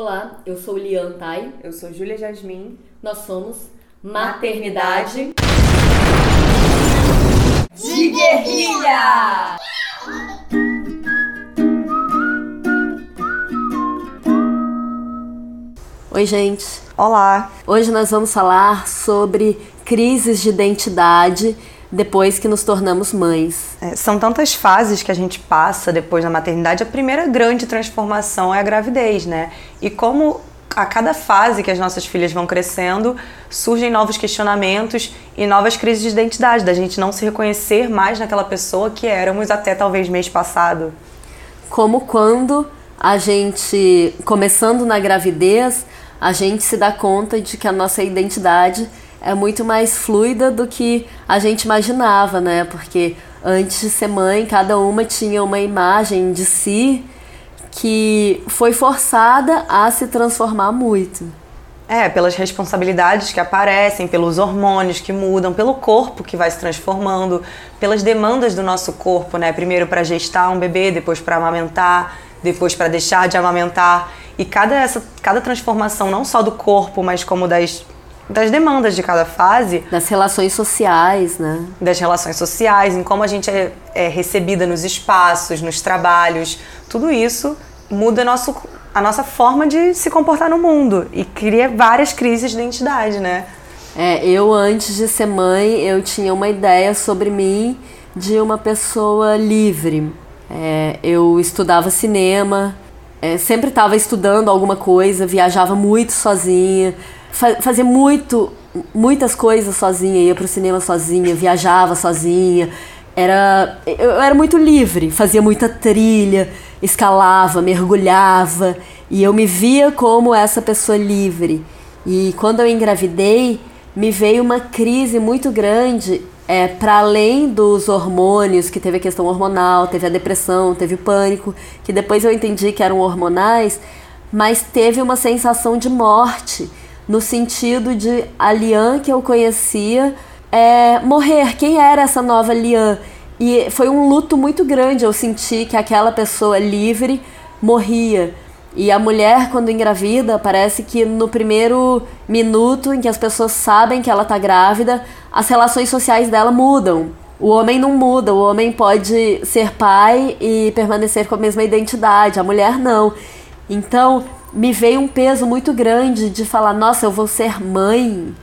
Olá, eu sou Lian Tai. Eu sou Júlia Jasmin. Nós somos Maternidade de Guerrilha! Oi, gente. Olá. Hoje nós vamos falar sobre crises de identidade depois que nos tornamos mães. É, são tantas fases que a gente passa depois da maternidade. A primeira grande transformação é a gravidez, né? E como a cada fase que as nossas filhas vão crescendo, surgem novos questionamentos e novas crises de identidade, da gente não se reconhecer mais naquela pessoa que éramos até talvez mês passado. Como quando a gente, começando na gravidez, a gente se dá conta de que a nossa identidade é muito mais fluida do que a gente imaginava, né? Porque antes de ser mãe, cada uma tinha uma imagem de si que foi forçada a se transformar muito. É, pelas responsabilidades que aparecem, pelos hormônios que mudam, pelo corpo que vai se transformando, pelas demandas do nosso corpo, né? Primeiro para gestar um bebê, depois para amamentar, depois para deixar de amamentar. E cada, essa, cada transformação, não só do corpo, mas como das das demandas de cada fase. Das relações sociais, né? Das relações sociais, em como a gente é, é recebida nos espaços, nos trabalhos. Tudo isso muda nosso, a nossa forma de se comportar no mundo e cria várias crises de identidade, né? É, eu antes de ser mãe, eu tinha uma ideia sobre mim de uma pessoa livre. É, eu estudava cinema, é, sempre estava estudando alguma coisa, viajava muito sozinha, fazia muito, muitas coisas sozinha, ia pro cinema sozinha, viajava sozinha. Era, eu era muito livre, fazia muita trilha, escalava, mergulhava, e eu me via como essa pessoa livre. E quando eu engravidei, me veio uma crise muito grande, é, para além dos hormônios, que teve a questão hormonal, teve a depressão, teve o pânico, que depois eu entendi que eram hormonais, mas teve uma sensação de morte no sentido de a Lian que eu conhecia é, morrer. Quem era essa nova Lian? E foi um luto muito grande. Eu senti que aquela pessoa livre morria. E a mulher, quando engravida, parece que no primeiro minuto em que as pessoas sabem que ela está grávida, as relações sociais dela mudam. O homem não muda, o homem pode ser pai e permanecer com a mesma identidade, a mulher não. Então, me veio um peso muito grande de falar: nossa, eu vou ser mãe.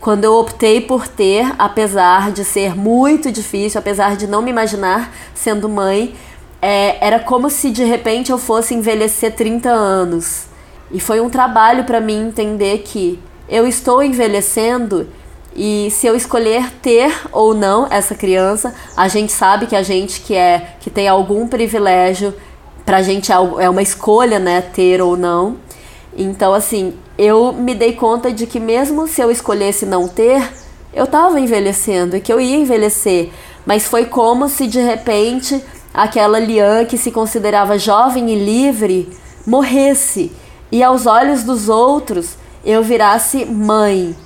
Quando eu optei por ter, apesar de ser muito difícil, apesar de não me imaginar sendo mãe, é, era como se de repente eu fosse envelhecer 30 anos. E foi um trabalho para mim entender que eu estou envelhecendo e se eu escolher ter ou não essa criança, a gente sabe que a gente que é que tem algum privilégio pra gente é, é uma escolha, né, ter ou não. Então, assim, eu me dei conta de que mesmo se eu escolhesse não ter, eu tava envelhecendo e que eu ia envelhecer. Mas foi como se de repente aquela Lian que se considerava jovem e livre morresse e aos olhos dos outros eu virasse mãe.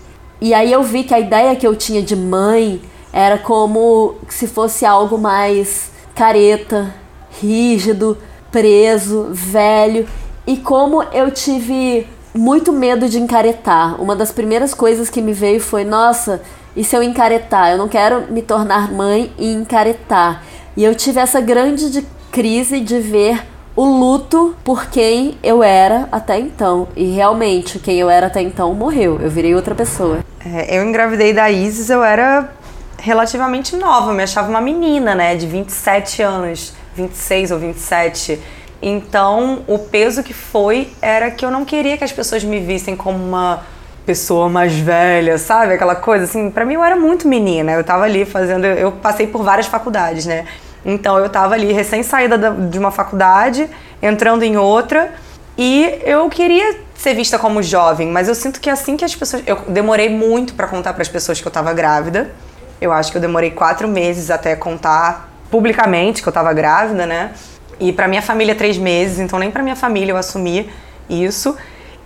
E aí eu vi que a ideia que eu tinha de mãe era como se fosse algo mais careta, rígido, preso, velho, e como eu tive muito medo de encaretar. Uma das primeiras coisas que me veio foi: nossa, e se eu encaretar? Eu não quero me tornar mãe e encaretar. E eu tive essa grande de crise de ver o luto por quem eu era até então. E realmente, quem eu era até então morreu. Eu virei outra pessoa. É, eu engravidei da Isis, eu era relativamente nova, eu me achava uma menina, né, de 27 anos. 26 ou 27. Então, o peso que foi era que eu não queria que as pessoas me vissem como uma pessoa mais velha, sabe? Aquela coisa assim, para mim eu era muito menina. Eu tava ali fazendo, eu passei por várias faculdades, né? Então eu tava ali recém saída de uma faculdade, entrando em outra, e eu queria ser vista como jovem, mas eu sinto que assim que as pessoas, eu demorei muito para contar para as pessoas que eu tava grávida. Eu acho que eu demorei quatro meses até contar publicamente que eu estava grávida, né? E para minha família três meses, então nem para minha família eu assumi isso.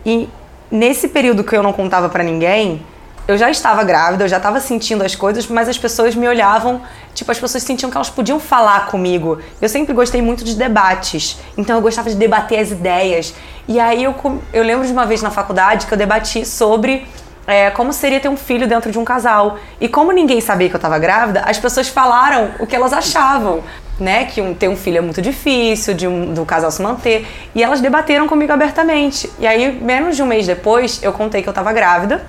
E nesse período que eu não contava para ninguém, eu já estava grávida, eu já estava sentindo as coisas, mas as pessoas me olhavam, tipo, as pessoas sentiam que elas podiam falar comigo. Eu sempre gostei muito de debates, então eu gostava de debater as ideias. E aí eu, eu lembro de uma vez na faculdade que eu debati sobre é, como seria ter um filho dentro de um casal. E como ninguém sabia que eu estava grávida, as pessoas falaram o que elas achavam, né? Que um, ter um filho é muito difícil, de um, do casal se manter. E elas debateram comigo abertamente. E aí, menos de um mês depois, eu contei que eu estava grávida.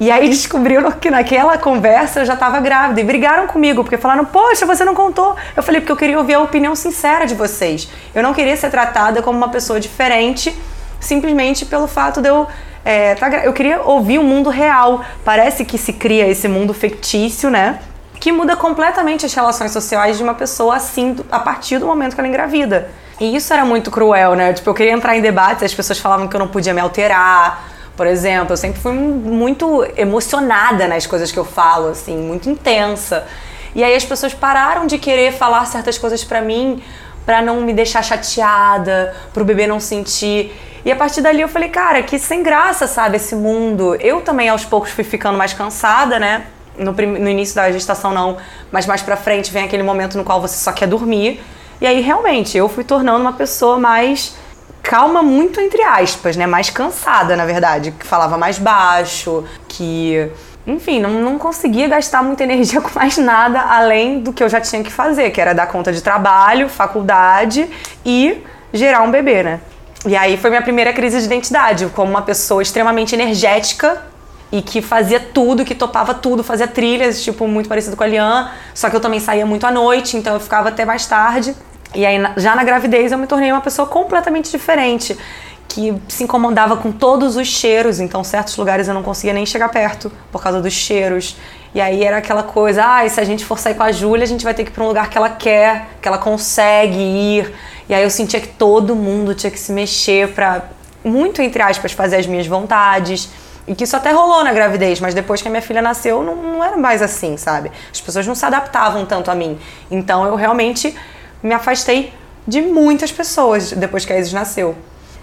E aí descobriram que naquela conversa eu já estava grávida e brigaram comigo, porque falaram: "Poxa, você não contou". Eu falei porque eu queria ouvir a opinião sincera de vocês. Eu não queria ser tratada como uma pessoa diferente simplesmente pelo fato de eu é, tá, eu queria ouvir o mundo real. Parece que se cria esse mundo fictício, né? Que muda completamente as relações sociais de uma pessoa assim a partir do momento que ela engravida. E isso era muito cruel, né? Tipo, eu queria entrar em debates, as pessoas falavam que eu não podia me alterar, por exemplo, eu sempre fui muito emocionada nas coisas que eu falo, assim, muito intensa. E aí as pessoas pararam de querer falar certas coisas para mim, para não me deixar chateada, pro bebê não sentir. E a partir dali eu falei, cara, que sem graça, sabe, esse mundo. Eu também aos poucos fui ficando mais cansada, né? No, no início da gestação não, mas mais pra frente vem aquele momento no qual você só quer dormir. E aí realmente eu fui tornando uma pessoa mais calma muito entre aspas, né? Mais cansada, na verdade, que falava mais baixo, que enfim, não, não conseguia gastar muita energia com mais nada além do que eu já tinha que fazer, que era dar conta de trabalho, faculdade e gerar um bebê, né? E aí foi minha primeira crise de identidade, como uma pessoa extremamente energética e que fazia tudo, que topava tudo, fazia trilhas, tipo, muito parecido com a Lian, só que eu também saía muito à noite, então eu ficava até mais tarde. E aí, já na gravidez, eu me tornei uma pessoa completamente diferente, que se incomodava com todos os cheiros, então certos lugares eu não conseguia nem chegar perto por causa dos cheiros. E aí era aquela coisa, ah, se a gente for sair com a Júlia, a gente vai ter que ir para um lugar que ela quer, que ela consegue ir. E aí eu sentia que todo mundo tinha que se mexer para muito entre aspas fazer as minhas vontades. E que isso até rolou na gravidez, mas depois que a minha filha nasceu, não, não era mais assim, sabe? As pessoas não se adaptavam tanto a mim. Então eu realmente me afastei de muitas pessoas depois que a Isis nasceu.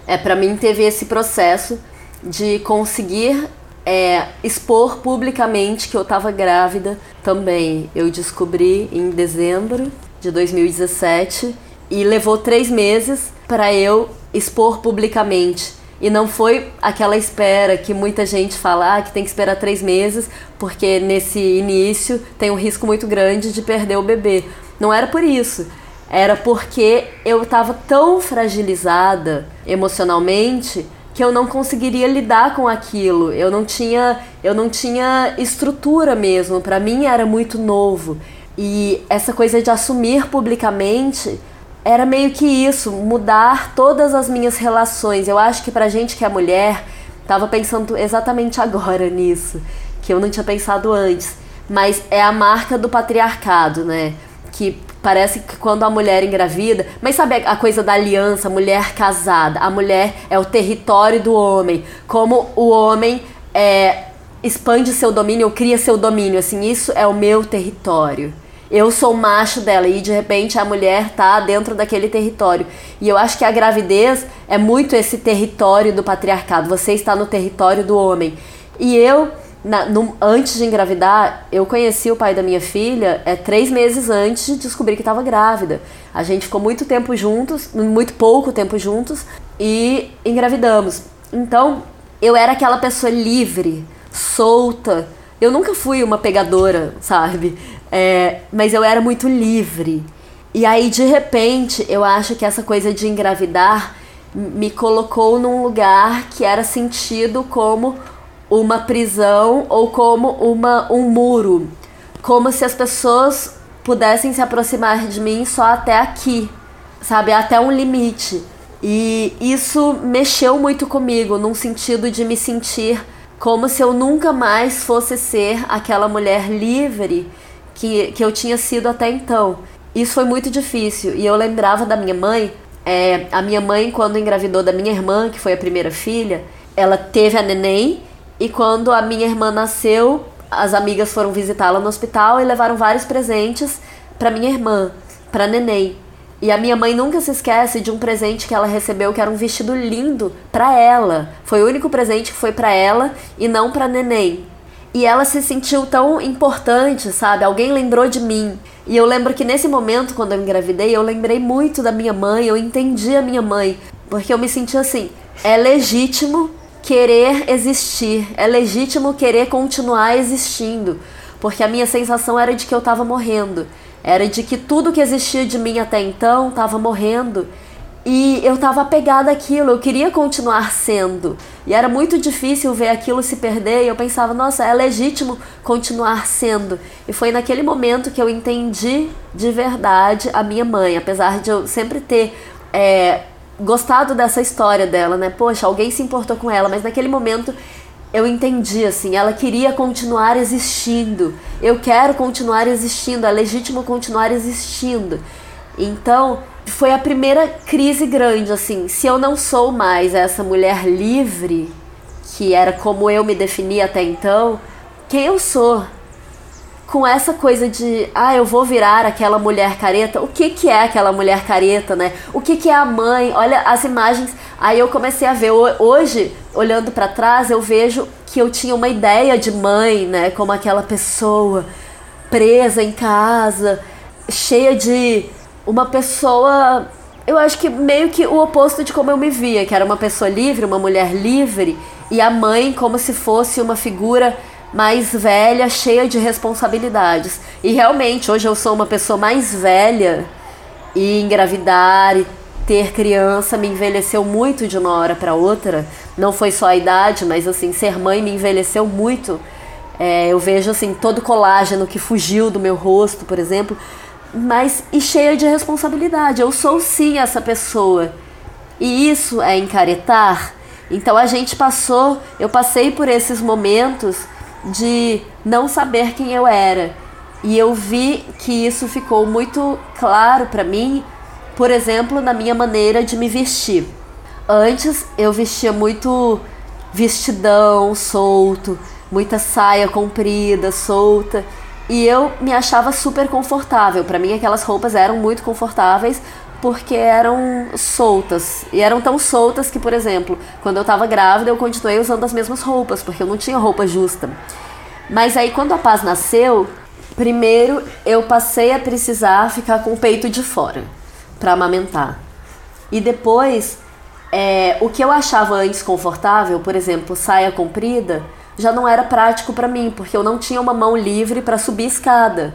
É, para mim teve esse processo de conseguir é, expor publicamente que eu estava grávida também. Eu descobri em dezembro de 2017 e levou três meses para eu expor publicamente. E não foi aquela espera que muita gente fala ah, que tem que esperar três meses, porque nesse início tem um risco muito grande de perder o bebê. Não era por isso era porque eu estava tão fragilizada emocionalmente que eu não conseguiria lidar com aquilo. Eu não tinha, eu não tinha estrutura mesmo. Para mim era muito novo. E essa coisa de assumir publicamente era meio que isso, mudar todas as minhas relações. Eu acho que pra gente que é mulher, tava pensando exatamente agora nisso, que eu não tinha pensado antes. Mas é a marca do patriarcado, né? Que Parece que quando a mulher engravida. Mas sabe a coisa da aliança, mulher casada? A mulher é o território do homem. Como o homem é, expande seu domínio ou cria seu domínio. Assim, isso é o meu território. Eu sou macho dela e de repente a mulher tá dentro daquele território. E eu acho que a gravidez é muito esse território do patriarcado. Você está no território do homem. E eu na, no, antes de engravidar, eu conheci o pai da minha filha é, três meses antes de descobrir que estava grávida. A gente ficou muito tempo juntos, muito pouco tempo juntos, e engravidamos. Então, eu era aquela pessoa livre, solta. Eu nunca fui uma pegadora, sabe? É, mas eu era muito livre. E aí, de repente, eu acho que essa coisa de engravidar me colocou num lugar que era sentido como uma prisão ou como uma, um muro. Como se as pessoas pudessem se aproximar de mim só até aqui, sabe? Até um limite. E isso mexeu muito comigo, num sentido de me sentir como se eu nunca mais fosse ser aquela mulher livre que, que eu tinha sido até então. Isso foi muito difícil. E eu lembrava da minha mãe. É, a minha mãe, quando engravidou da minha irmã, que foi a primeira filha, ela teve a neném e quando a minha irmã nasceu, as amigas foram visitá-la no hospital e levaram vários presentes para minha irmã, para neném. E a minha mãe nunca se esquece de um presente que ela recebeu que era um vestido lindo para ela. Foi o único presente que foi para ela e não para neném. E ela se sentiu tão importante, sabe? Alguém lembrou de mim. E eu lembro que nesse momento, quando eu engravidei, eu lembrei muito da minha mãe, eu entendi a minha mãe. Porque eu me senti assim: é legítimo querer existir, é legítimo querer continuar existindo. Porque a minha sensação era de que eu estava morrendo. Era de que tudo que existia de mim até então estava morrendo. E eu estava apegada àquilo, eu queria continuar sendo. E era muito difícil ver aquilo se perder. E eu pensava, nossa, é legítimo continuar sendo. E foi naquele momento que eu entendi de verdade a minha mãe, apesar de eu sempre ter é, gostado dessa história dela, né? Poxa, alguém se importou com ela, mas naquele momento eu entendi assim, ela queria continuar existindo. Eu quero continuar existindo, é legítimo continuar existindo. Então, foi a primeira crise grande assim, se eu não sou mais essa mulher livre, que era como eu me definia até então, quem eu sou? Com essa coisa de, ah, eu vou virar aquela mulher careta. O que que é aquela mulher careta, né? O que que é a mãe? Olha as imagens. Aí eu comecei a ver hoje, olhando para trás, eu vejo que eu tinha uma ideia de mãe, né, como aquela pessoa presa em casa, cheia de uma pessoa, eu acho que meio que o oposto de como eu me via, que era uma pessoa livre, uma mulher livre, e a mãe como se fosse uma figura mais velha, cheia de responsabilidades. E realmente, hoje eu sou uma pessoa mais velha e engravidar e ter criança me envelheceu muito de uma hora para outra. Não foi só a idade, mas assim, ser mãe me envelheceu muito. É, eu vejo assim todo colágeno que fugiu do meu rosto, por exemplo, mas e cheia de responsabilidade. Eu sou sim essa pessoa. E isso é encaretar. Então a gente passou, eu passei por esses momentos de não saber quem eu era. E eu vi que isso ficou muito claro para mim, por exemplo, na minha maneira de me vestir. Antes eu vestia muito vestidão solto, muita saia comprida, solta, e eu me achava super confortável. Para mim aquelas roupas eram muito confortáveis porque eram soltas. E eram tão soltas que, por exemplo, quando eu estava grávida, eu continuei usando as mesmas roupas, porque eu não tinha roupa justa. Mas aí quando a Paz nasceu, primeiro eu passei a precisar ficar com o peito de fora para amamentar. E depois, é, o que eu achava antes confortável, por exemplo, saia comprida, já não era prático para mim, porque eu não tinha uma mão livre para subir escada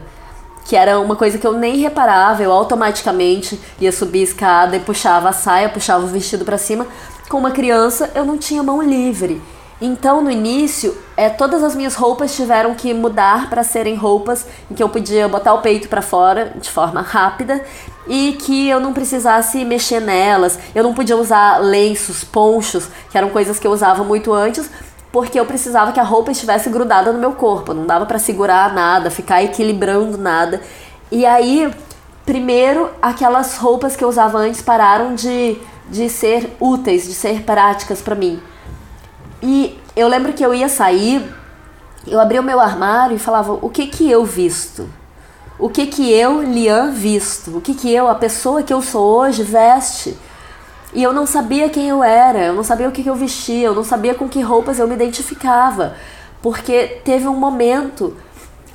que era uma coisa que eu nem reparava, eu automaticamente ia subir a escada e puxava a saia, puxava o vestido para cima. Com uma criança, eu não tinha mão livre. Então, no início, é, todas as minhas roupas tiveram que mudar para serem roupas em que eu podia botar o peito para fora de forma rápida e que eu não precisasse mexer nelas. Eu não podia usar lenços, ponchos, que eram coisas que eu usava muito antes, porque eu precisava que a roupa estivesse grudada no meu corpo, não dava para segurar nada, ficar equilibrando nada. E aí, primeiro, aquelas roupas que eu usava antes pararam de, de ser úteis, de ser práticas para mim. E eu lembro que eu ia sair, eu abria o meu armário e falava: o que que eu visto? O que que eu, Lian, visto? O que que eu, a pessoa que eu sou hoje, veste? E eu não sabia quem eu era, eu não sabia o que, que eu vestia, eu não sabia com que roupas eu me identificava. Porque teve um momento,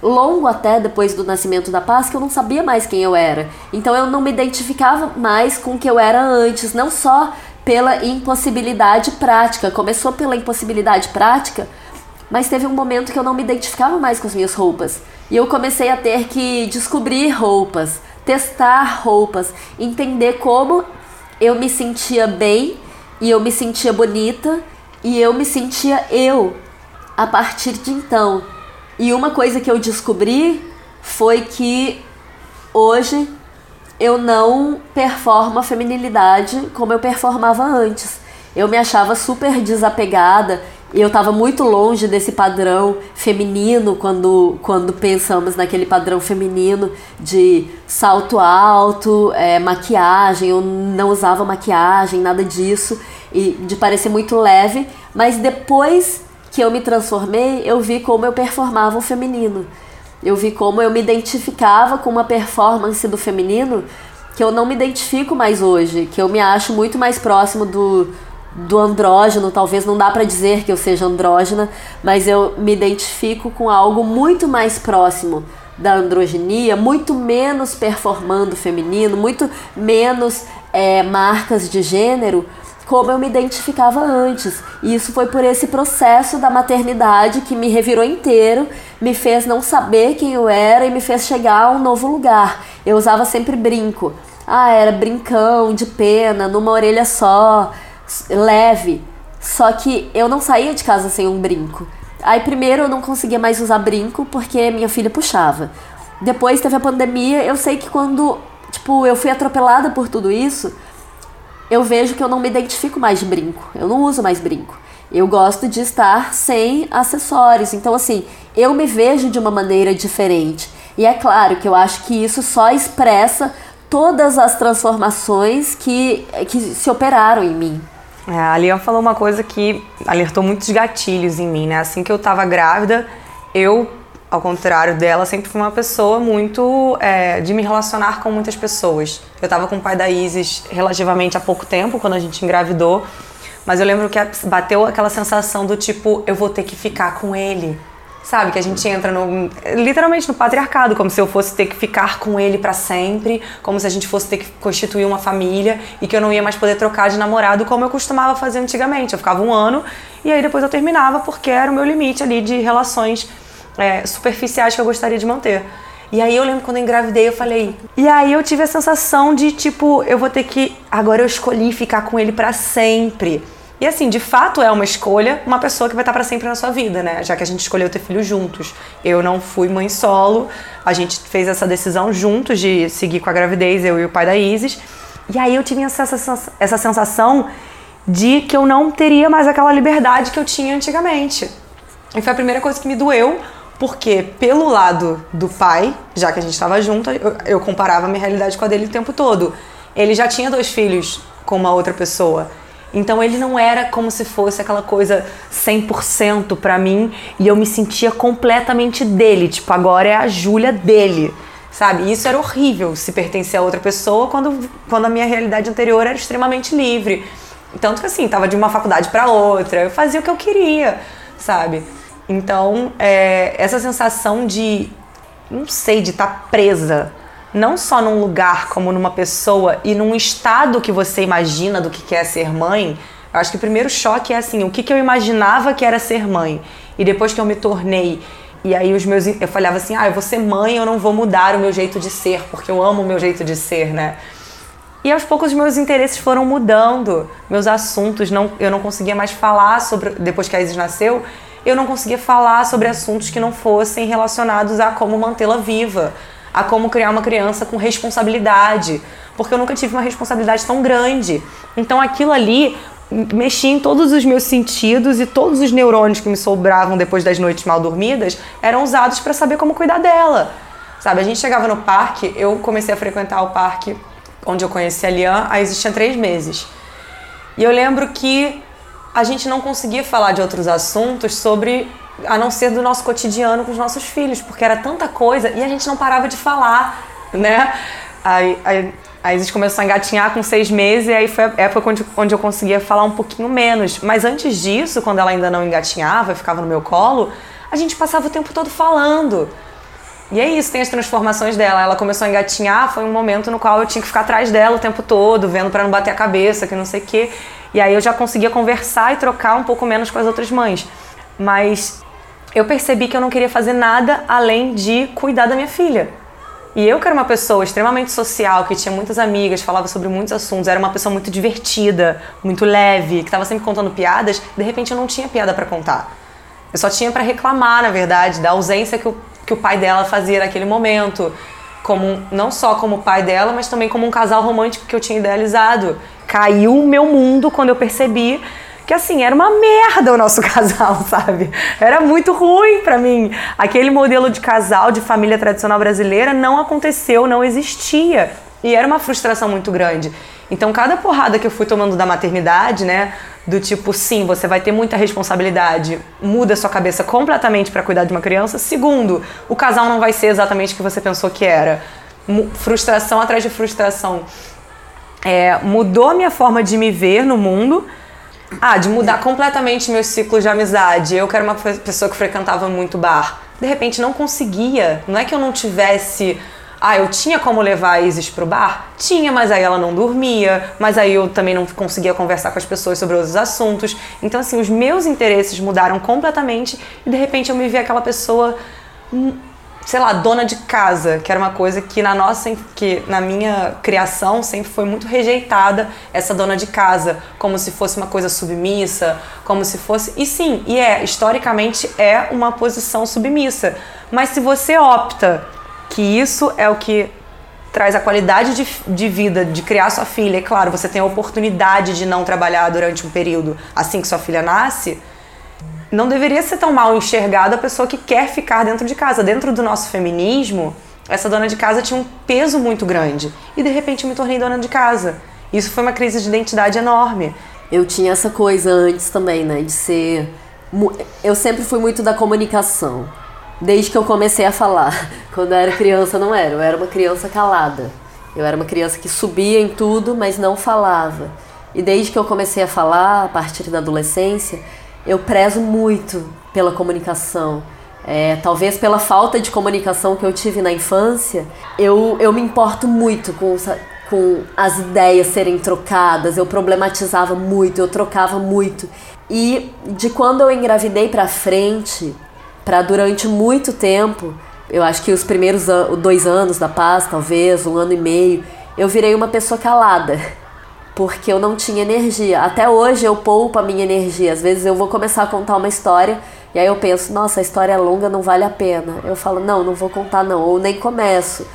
longo até depois do nascimento da paz, que eu não sabia mais quem eu era. Então eu não me identificava mais com o que eu era antes, não só pela impossibilidade prática. Começou pela impossibilidade prática, mas teve um momento que eu não me identificava mais com as minhas roupas. E eu comecei a ter que descobrir roupas, testar roupas, entender como eu me sentia bem e eu me sentia bonita e eu me sentia eu a partir de então. E uma coisa que eu descobri foi que hoje eu não performo a feminilidade como eu performava antes. Eu me achava super desapegada e eu estava muito longe desse padrão feminino quando, quando pensamos naquele padrão feminino de salto alto, é, maquiagem. Eu não usava maquiagem, nada disso, e de parecer muito leve. Mas depois que eu me transformei, eu vi como eu performava o feminino. Eu vi como eu me identificava com uma performance do feminino que eu não me identifico mais hoje, que eu me acho muito mais próximo do do andrógeno, talvez não dá para dizer que eu seja andrógena, mas eu me identifico com algo muito mais próximo da androginia, muito menos performando feminino, muito menos é, marcas de gênero, como eu me identificava antes. E isso foi por esse processo da maternidade que me revirou inteiro, me fez não saber quem eu era e me fez chegar a um novo lugar. Eu usava sempre brinco. Ah, era brincão, de pena, numa orelha só, leve. Só que eu não saía de casa sem um brinco. Aí primeiro eu não conseguia mais usar brinco porque minha filha puxava. Depois teve a pandemia, eu sei que quando, tipo, eu fui atropelada por tudo isso, eu vejo que eu não me identifico mais de brinco. Eu não uso mais brinco. Eu gosto de estar sem acessórios. Então, assim, eu me vejo de uma maneira diferente. E é claro que eu acho que isso só expressa todas as transformações que, que se operaram em mim. É, a Lian falou uma coisa que alertou muitos gatilhos em mim, né? Assim que eu tava grávida, eu, ao contrário dela, sempre fui uma pessoa muito é, de me relacionar com muitas pessoas. Eu tava com o pai da Isis relativamente há pouco tempo, quando a gente engravidou, mas eu lembro que bateu aquela sensação do tipo, eu vou ter que ficar com ele Sabe? Que a gente entra no, literalmente no patriarcado, como se eu fosse ter que ficar com ele para sempre, como se a gente fosse ter que constituir uma família e que eu não ia mais poder trocar de namorado como eu costumava fazer antigamente. Eu ficava um ano e aí depois eu terminava porque era o meu limite ali de relações é, superficiais que eu gostaria de manter. E aí eu lembro quando eu engravidei, eu falei. E aí eu tive a sensação de tipo, eu vou ter que. Agora eu escolhi ficar com ele para sempre. E assim, de fato é uma escolha, uma pessoa que vai estar para sempre na sua vida, né? Já que a gente escolheu ter filhos juntos. Eu não fui mãe solo, a gente fez essa decisão juntos de seguir com a gravidez, eu e o pai da Isis. E aí eu tive essa, essa sensação de que eu não teria mais aquela liberdade que eu tinha antigamente. E foi a primeira coisa que me doeu, porque pelo lado do pai, já que a gente estava junto, eu, eu comparava a minha realidade com a dele o tempo todo. Ele já tinha dois filhos com uma outra pessoa. Então ele não era como se fosse aquela coisa 100% para mim e eu me sentia completamente dele, tipo, agora é a Júlia dele. Sabe? Isso era horrível se pertencer a outra pessoa quando, quando a minha realidade anterior era extremamente livre. Tanto que assim, tava de uma faculdade para outra, eu fazia o que eu queria, sabe? Então, é, essa sensação de, não sei, de estar tá presa não só num lugar, como numa pessoa e num estado que você imagina do que quer ser mãe, eu acho que o primeiro choque é assim, o que, que eu imaginava que era ser mãe. E depois que eu me tornei, e aí os meus. Eu falava assim, ah, eu vou ser mãe, eu não vou mudar o meu jeito de ser, porque eu amo o meu jeito de ser, né? E aos poucos meus interesses foram mudando, meus assuntos, não, eu não conseguia mais falar sobre. Depois que a Isis nasceu, eu não conseguia falar sobre assuntos que não fossem relacionados a como mantê-la viva a como criar uma criança com responsabilidade, porque eu nunca tive uma responsabilidade tão grande. Então aquilo ali mexia em todos os meus sentidos e todos os neurônios que me sobravam depois das noites mal dormidas eram usados para saber como cuidar dela. Sabe, a gente chegava no parque, eu comecei a frequentar o parque onde eu conheci a Lian, aí existia três meses. E eu lembro que a gente não conseguia falar de outros assuntos sobre a não ser do nosso cotidiano com os nossos filhos, porque era tanta coisa e a gente não parava de falar, né? Aí, aí, a gente começou a engatinhar com seis meses e aí foi a época onde, onde eu conseguia falar um pouquinho menos. Mas antes disso, quando ela ainda não engatinhava, ficava no meu colo, a gente passava o tempo todo falando. E é isso, tem as transformações dela. Ela começou a engatinhar, foi um momento no qual eu tinha que ficar atrás dela o tempo todo, vendo para não bater a cabeça, que não sei o quê. E aí eu já conseguia conversar e trocar um pouco menos com as outras mães. Mas eu percebi que eu não queria fazer nada além de cuidar da minha filha. E eu que era uma pessoa extremamente social, que tinha muitas amigas, falava sobre muitos assuntos, era uma pessoa muito divertida, muito leve, que estava sempre contando piadas, de repente eu não tinha piada para contar. Eu só tinha para reclamar, na verdade, da ausência que o, que o pai dela fazia naquele momento, como não só como pai dela, mas também como um casal romântico que eu tinha idealizado. Caiu o meu mundo quando eu percebi que assim, era uma merda o nosso casal, sabe? Era muito ruim para mim. Aquele modelo de casal, de família tradicional brasileira não aconteceu, não existia. E era uma frustração muito grande. Então, cada porrada que eu fui tomando da maternidade, né, do tipo, sim, você vai ter muita responsabilidade, muda sua cabeça completamente para cuidar de uma criança. Segundo, o casal não vai ser exatamente o que você pensou que era. Frustração atrás de frustração. É, mudou a minha forma de me ver no mundo Ah, de mudar completamente meus ciclos de amizade. Eu que era uma pessoa que frequentava muito bar. De repente não conseguia. Não é que eu não tivesse ah, eu tinha como levar a Isis pro bar? Tinha, mas aí ela não dormia, mas aí eu também não conseguia conversar com as pessoas sobre outros assuntos. Então, assim, os meus interesses mudaram completamente e de repente eu me vi aquela pessoa, sei lá, dona de casa, que era uma coisa que na nossa, que na minha criação sempre foi muito rejeitada, essa dona de casa, como se fosse uma coisa submissa, como se fosse. E sim, e é, historicamente é uma posição submissa. Mas se você opta que isso é o que traz a qualidade de, de vida de criar sua filha. E claro, você tem a oportunidade de não trabalhar durante um período assim que sua filha nasce. Não deveria ser tão mal enxergada a pessoa que quer ficar dentro de casa. Dentro do nosso feminismo, essa dona de casa tinha um peso muito grande. E de repente me tornei dona de casa. Isso foi uma crise de identidade enorme. Eu tinha essa coisa antes também, né? De ser. Eu sempre fui muito da comunicação desde que eu comecei a falar. Quando eu era criança, não era. Eu era uma criança calada. Eu era uma criança que subia em tudo, mas não falava. E desde que eu comecei a falar, a partir da adolescência, eu prezo muito pela comunicação. É, talvez pela falta de comunicação que eu tive na infância, eu, eu me importo muito com, com as ideias serem trocadas, eu problematizava muito, eu trocava muito. E de quando eu engravidei pra frente, para durante muito tempo, eu acho que os primeiros an dois anos da paz, talvez, um ano e meio, eu virei uma pessoa calada, porque eu não tinha energia. Até hoje eu poupo a minha energia. Às vezes eu vou começar a contar uma história e aí eu penso, nossa, a história é longa, não vale a pena. Eu falo, não, não vou contar não, ou nem começo,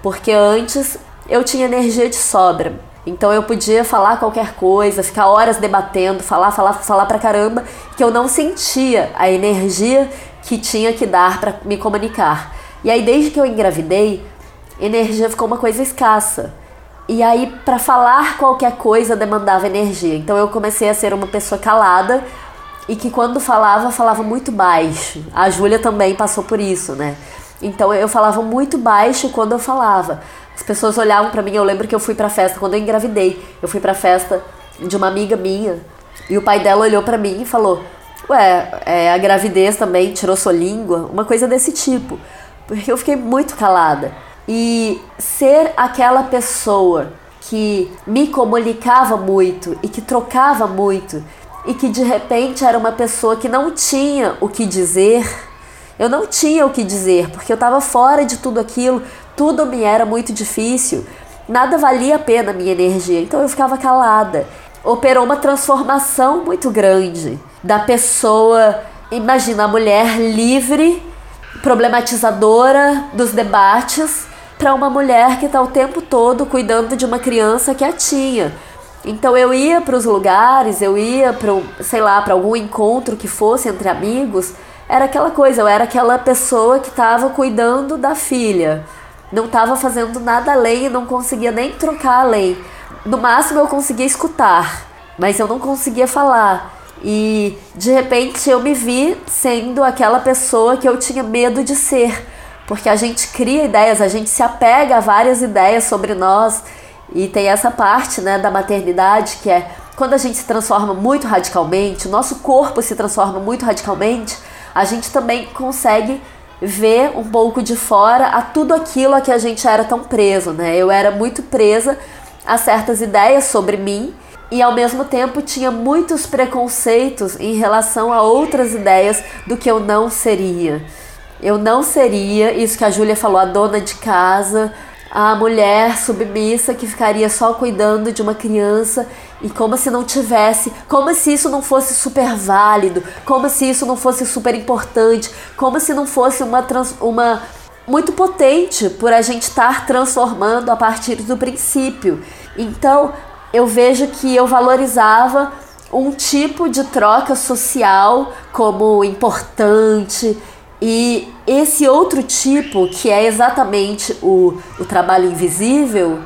porque antes eu tinha energia de sobra. Então eu podia falar qualquer coisa, ficar horas debatendo, falar, falar, falar pra caramba, que eu não sentia a energia que tinha que dar para me comunicar. E aí, desde que eu engravidei, energia ficou uma coisa escassa. E aí, para falar qualquer coisa, demandava energia. Então, eu comecei a ser uma pessoa calada e que, quando falava, falava muito baixo. A Júlia também passou por isso, né? Então, eu falava muito baixo quando eu falava. As pessoas olhavam para mim. Eu lembro que eu fui pra festa, quando eu engravidei, eu fui pra festa de uma amiga minha. E o pai dela olhou para mim e falou: Ué, é, a gravidez também tirou sua língua, uma coisa desse tipo. Porque eu fiquei muito calada. E ser aquela pessoa que me comunicava muito e que trocava muito e que de repente era uma pessoa que não tinha o que dizer. Eu não tinha o que dizer porque eu estava fora de tudo aquilo, tudo me era muito difícil, nada valia a pena a minha energia, então eu ficava calada. Operou uma transformação muito grande da pessoa, imagina a mulher livre, problematizadora dos debates, para uma mulher que está o tempo todo cuidando de uma criança quietinha. Então eu ia para os lugares, eu ia para, sei lá, para algum encontro que fosse entre amigos, era aquela coisa, eu era aquela pessoa que estava cuidando da filha. Não estava fazendo nada além, não conseguia nem trocar além. No máximo eu conseguia escutar, mas eu não conseguia falar. E de repente eu me vi sendo aquela pessoa que eu tinha medo de ser, porque a gente cria ideias, a gente se apega a várias ideias sobre nós e tem essa parte, né, da maternidade que é quando a gente se transforma muito radicalmente, o nosso corpo se transforma muito radicalmente, a gente também consegue ver um pouco de fora a tudo aquilo a que a gente era tão preso, né? Eu era muito presa a certas ideias sobre mim e ao mesmo tempo tinha muitos preconceitos em relação a outras ideias do que eu não seria. Eu não seria isso que a Júlia falou, a dona de casa, a mulher submissa que ficaria só cuidando de uma criança e como se não tivesse, como se isso não fosse super válido, como se isso não fosse super importante, como se não fosse uma, trans, uma muito potente por a gente estar transformando a partir do princípio. Então, eu vejo que eu valorizava um tipo de troca social como importante e esse outro tipo, que é exatamente o, o trabalho invisível,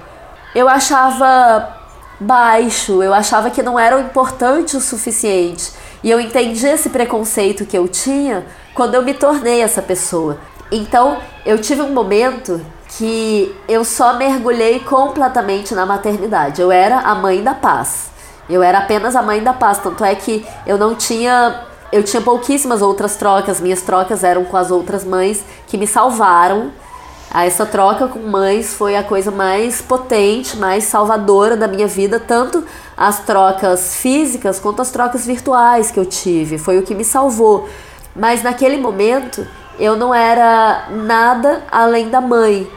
eu achava baixo, eu achava que não era importante o suficiente. E eu entendi esse preconceito que eu tinha quando eu me tornei essa pessoa. Então, eu tive um momento que eu só mergulhei completamente na maternidade. Eu era a mãe da paz. Eu era apenas a mãe da paz, tanto é que eu não tinha eu tinha pouquíssimas outras trocas, minhas trocas eram com as outras mães que me salvaram. Ah, essa troca com mães foi a coisa mais potente, mais salvadora da minha vida, tanto as trocas físicas quanto as trocas virtuais que eu tive. Foi o que me salvou. Mas naquele momento eu não era nada além da mãe.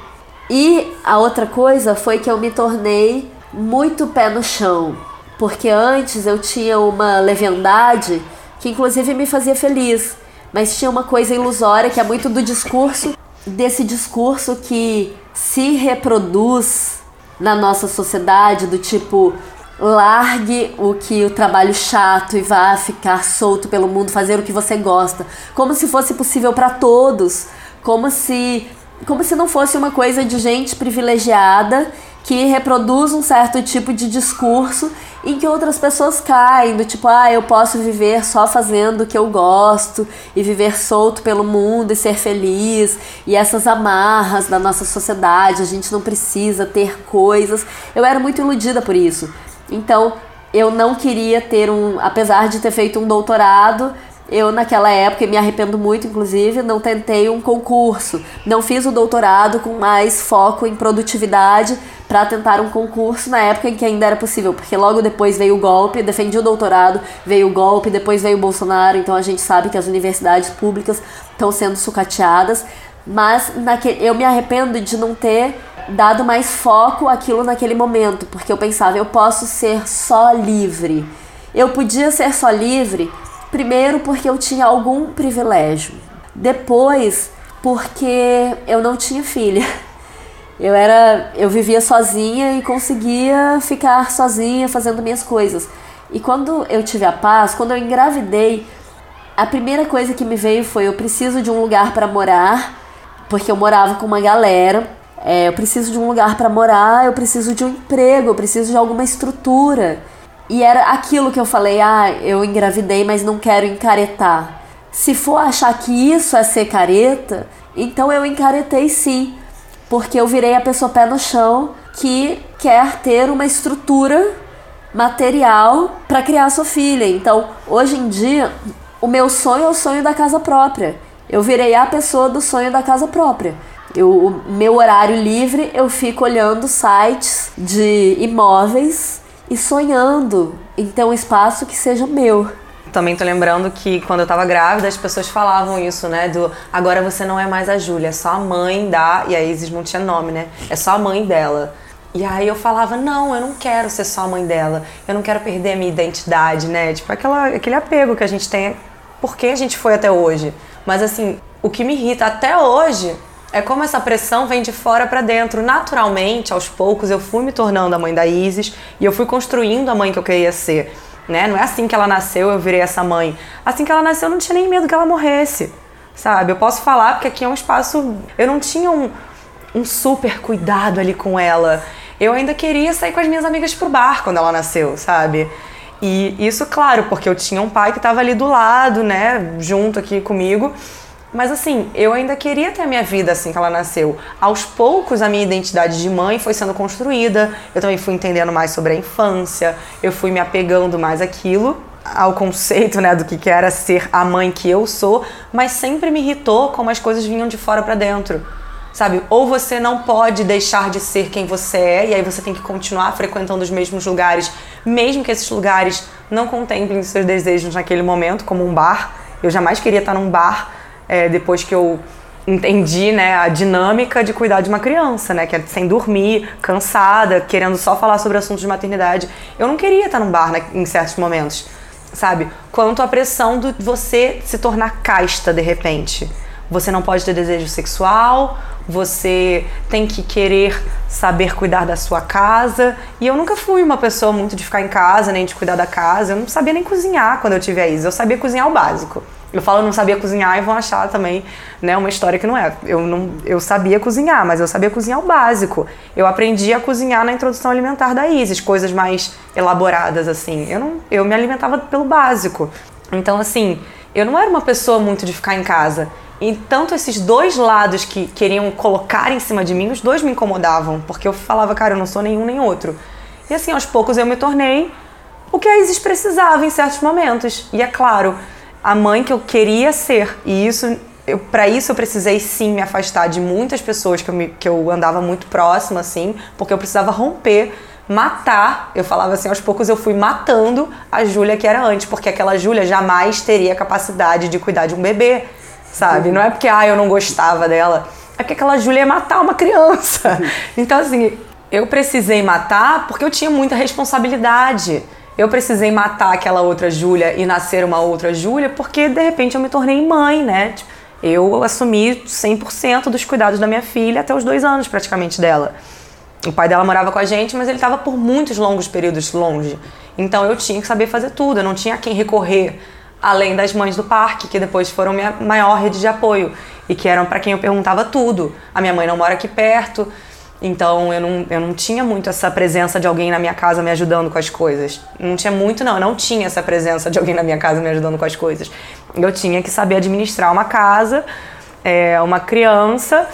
E a outra coisa foi que eu me tornei muito pé no chão, porque antes eu tinha uma leviandade que inclusive me fazia feliz, mas tinha uma coisa ilusória que é muito do discurso, desse discurso que se reproduz na nossa sociedade, do tipo largue o que o trabalho chato e vá ficar solto pelo mundo, fazer o que você gosta, como se fosse possível para todos, como se como se não fosse uma coisa de gente privilegiada que reproduz um certo tipo de discurso em que outras pessoas caem, do tipo, ah, eu posso viver só fazendo o que eu gosto e viver solto pelo mundo e ser feliz, e essas amarras da nossa sociedade, a gente não precisa ter coisas. Eu era muito iludida por isso. Então, eu não queria ter um, apesar de ter feito um doutorado, eu, naquela época, me arrependo muito, inclusive, não tentei um concurso. Não fiz o doutorado com mais foco em produtividade para tentar um concurso na época em que ainda era possível, porque logo depois veio o golpe, defendi o doutorado, veio o golpe, depois veio o Bolsonaro, então a gente sabe que as universidades públicas estão sendo sucateadas. Mas naquele, eu me arrependo de não ter dado mais foco àquilo naquele momento, porque eu pensava, eu posso ser só livre. Eu podia ser só livre Primeiro, porque eu tinha algum privilégio. Depois, porque eu não tinha filha. Eu era, eu vivia sozinha e conseguia ficar sozinha fazendo minhas coisas. E quando eu tive a paz, quando eu engravidei, a primeira coisa que me veio foi eu preciso de um lugar para morar, porque eu morava com uma galera. É, eu preciso de um lugar para morar, eu preciso de um emprego, eu preciso de alguma estrutura. E era aquilo que eu falei, ah, eu engravidei, mas não quero encaretar. Se for achar que isso é ser careta, então eu encaretei sim, porque eu virei a pessoa pé no chão que quer ter uma estrutura material para criar sua filha. Então, hoje em dia, o meu sonho é o sonho da casa própria. Eu virei a pessoa do sonho da casa própria. Eu, o meu horário livre, eu fico olhando sites de imóveis e sonhando em ter um espaço que seja meu. Também tô lembrando que quando eu tava grávida, as pessoas falavam isso, né? Do agora você não é mais a Júlia, é só a mãe da. E a Isis não tinha nome, né? É só a mãe dela. E aí eu falava, não, eu não quero ser só a mãe dela, eu não quero perder a minha identidade, né? Tipo, aquela, aquele apego que a gente tem, porque a gente foi até hoje. Mas assim, o que me irrita até hoje é como essa pressão vem de fora para dentro. Naturalmente, aos poucos, eu fui me tornando a mãe da Isis e eu fui construindo a mãe que eu queria ser. Né? Não é assim que ela nasceu, eu virei essa mãe. Assim que ela nasceu, eu não tinha nem medo que ela morresse. Sabe? Eu posso falar porque aqui é um espaço. Eu não tinha um, um super cuidado ali com ela. Eu ainda queria sair com as minhas amigas pro bar quando ela nasceu, sabe? E isso, claro, porque eu tinha um pai que estava ali do lado, né, junto aqui comigo. Mas assim, eu ainda queria ter a minha vida assim que ela nasceu. Aos poucos, a minha identidade de mãe foi sendo construída. Eu também fui entendendo mais sobre a infância. Eu fui me apegando mais àquilo, ao conceito, né, do que era ser a mãe que eu sou. Mas sempre me irritou como as coisas vinham de fora para dentro. Sabe? Ou você não pode deixar de ser quem você é, e aí você tem que continuar frequentando os mesmos lugares, mesmo que esses lugares não contemplem seus desejos naquele momento, como um bar. Eu jamais queria estar num bar é, depois que eu entendi né, a dinâmica de cuidar de uma criança, né, que é sem dormir, cansada, querendo só falar sobre assuntos de maternidade. Eu não queria estar num bar né, em certos momentos, sabe? Quanto à pressão de você se tornar casta de repente. Você não pode ter desejo sexual, você tem que querer saber cuidar da sua casa. E eu nunca fui uma pessoa muito de ficar em casa, nem de cuidar da casa. Eu não sabia nem cozinhar quando eu tive a Isa. Eu sabia cozinhar o básico. Eu falo não sabia cozinhar e vão achar também, né, uma história que não é. Eu não, eu sabia cozinhar, mas eu sabia cozinhar o básico. Eu aprendi a cozinhar na introdução alimentar da Isis, coisas mais elaboradas assim. Eu não, eu me alimentava pelo básico. Então assim, eu não era uma pessoa muito de ficar em casa. E tanto esses dois lados que queriam colocar em cima de mim, os dois me incomodavam, porque eu falava, cara, eu não sou nenhum nem outro. E assim, aos poucos eu me tornei o que a Isis precisava em certos momentos. E é claro, a mãe que eu queria ser, e isso para isso eu precisei sim me afastar de muitas pessoas que eu, me, que eu andava muito próxima, assim, porque eu precisava romper, matar. Eu falava assim, aos poucos eu fui matando a Júlia que era antes, porque aquela Júlia jamais teria capacidade de cuidar de um bebê, sabe? Uhum. Não é porque ah, eu não gostava dela, é porque aquela Júlia ia matar uma criança. Então, assim, eu precisei matar porque eu tinha muita responsabilidade. Eu precisei matar aquela outra Júlia e nascer uma outra Júlia porque de repente eu me tornei mãe, né? Tipo, eu assumi 100% dos cuidados da minha filha até os dois anos praticamente dela. O pai dela morava com a gente, mas ele estava por muitos longos períodos longe. Então eu tinha que saber fazer tudo, eu não tinha a quem recorrer além das mães do parque, que depois foram minha maior rede de apoio e que eram para quem eu perguntava tudo. A minha mãe não mora aqui perto, então eu não, eu não tinha muito essa presença de alguém na minha casa me ajudando com as coisas. Não tinha muito, não. Eu não tinha essa presença de alguém na minha casa me ajudando com as coisas. Eu tinha que saber administrar uma casa, é, uma criança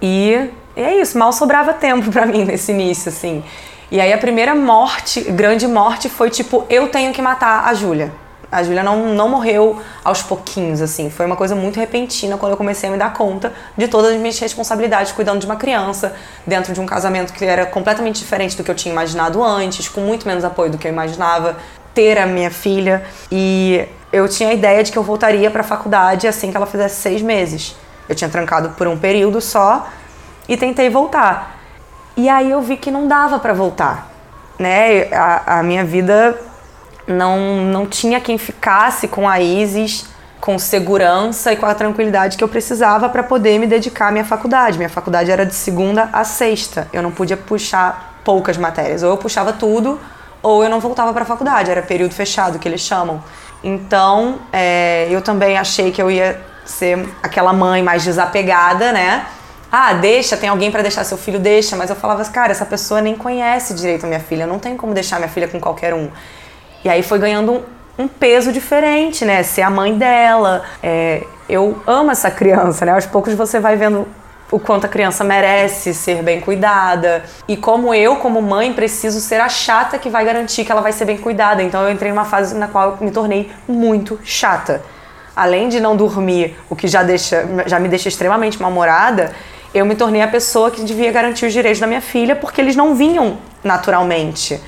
e, e é isso. Mal sobrava tempo para mim nesse início, assim. E aí a primeira morte, grande morte, foi tipo: eu tenho que matar a Júlia. A Júlia não, não morreu aos pouquinhos, assim. Foi uma coisa muito repentina quando eu comecei a me dar conta de todas as minhas responsabilidades cuidando de uma criança, dentro de um casamento que era completamente diferente do que eu tinha imaginado antes, com muito menos apoio do que eu imaginava ter a minha filha. E eu tinha a ideia de que eu voltaria para a faculdade assim que ela fizesse seis meses. Eu tinha trancado por um período só e tentei voltar. E aí eu vi que não dava para voltar, né? A, a minha vida não, não tinha quem ficasse com a Isis com segurança e com a tranquilidade que eu precisava para poder me dedicar à minha faculdade. Minha faculdade era de segunda a sexta. Eu não podia puxar poucas matérias. Ou eu puxava tudo, ou eu não voltava para a faculdade. Era período fechado, que eles chamam. Então, é, eu também achei que eu ia ser aquela mãe mais desapegada, né? Ah, deixa, tem alguém para deixar seu filho, deixa. Mas eu falava, cara, essa pessoa nem conhece direito a minha filha. Não tem como deixar minha filha com qualquer um. E aí foi ganhando um, um peso diferente, né? Ser a mãe dela. É, eu amo essa criança, né? Aos poucos você vai vendo o quanto a criança merece ser bem cuidada e como eu, como mãe, preciso ser a chata que vai garantir que ela vai ser bem cuidada. Então eu entrei numa fase na qual eu me tornei muito chata. Além de não dormir, o que já deixa, já me deixa extremamente mal-humorada, eu me tornei a pessoa que devia garantir os direitos da minha filha porque eles não vinham naturalmente.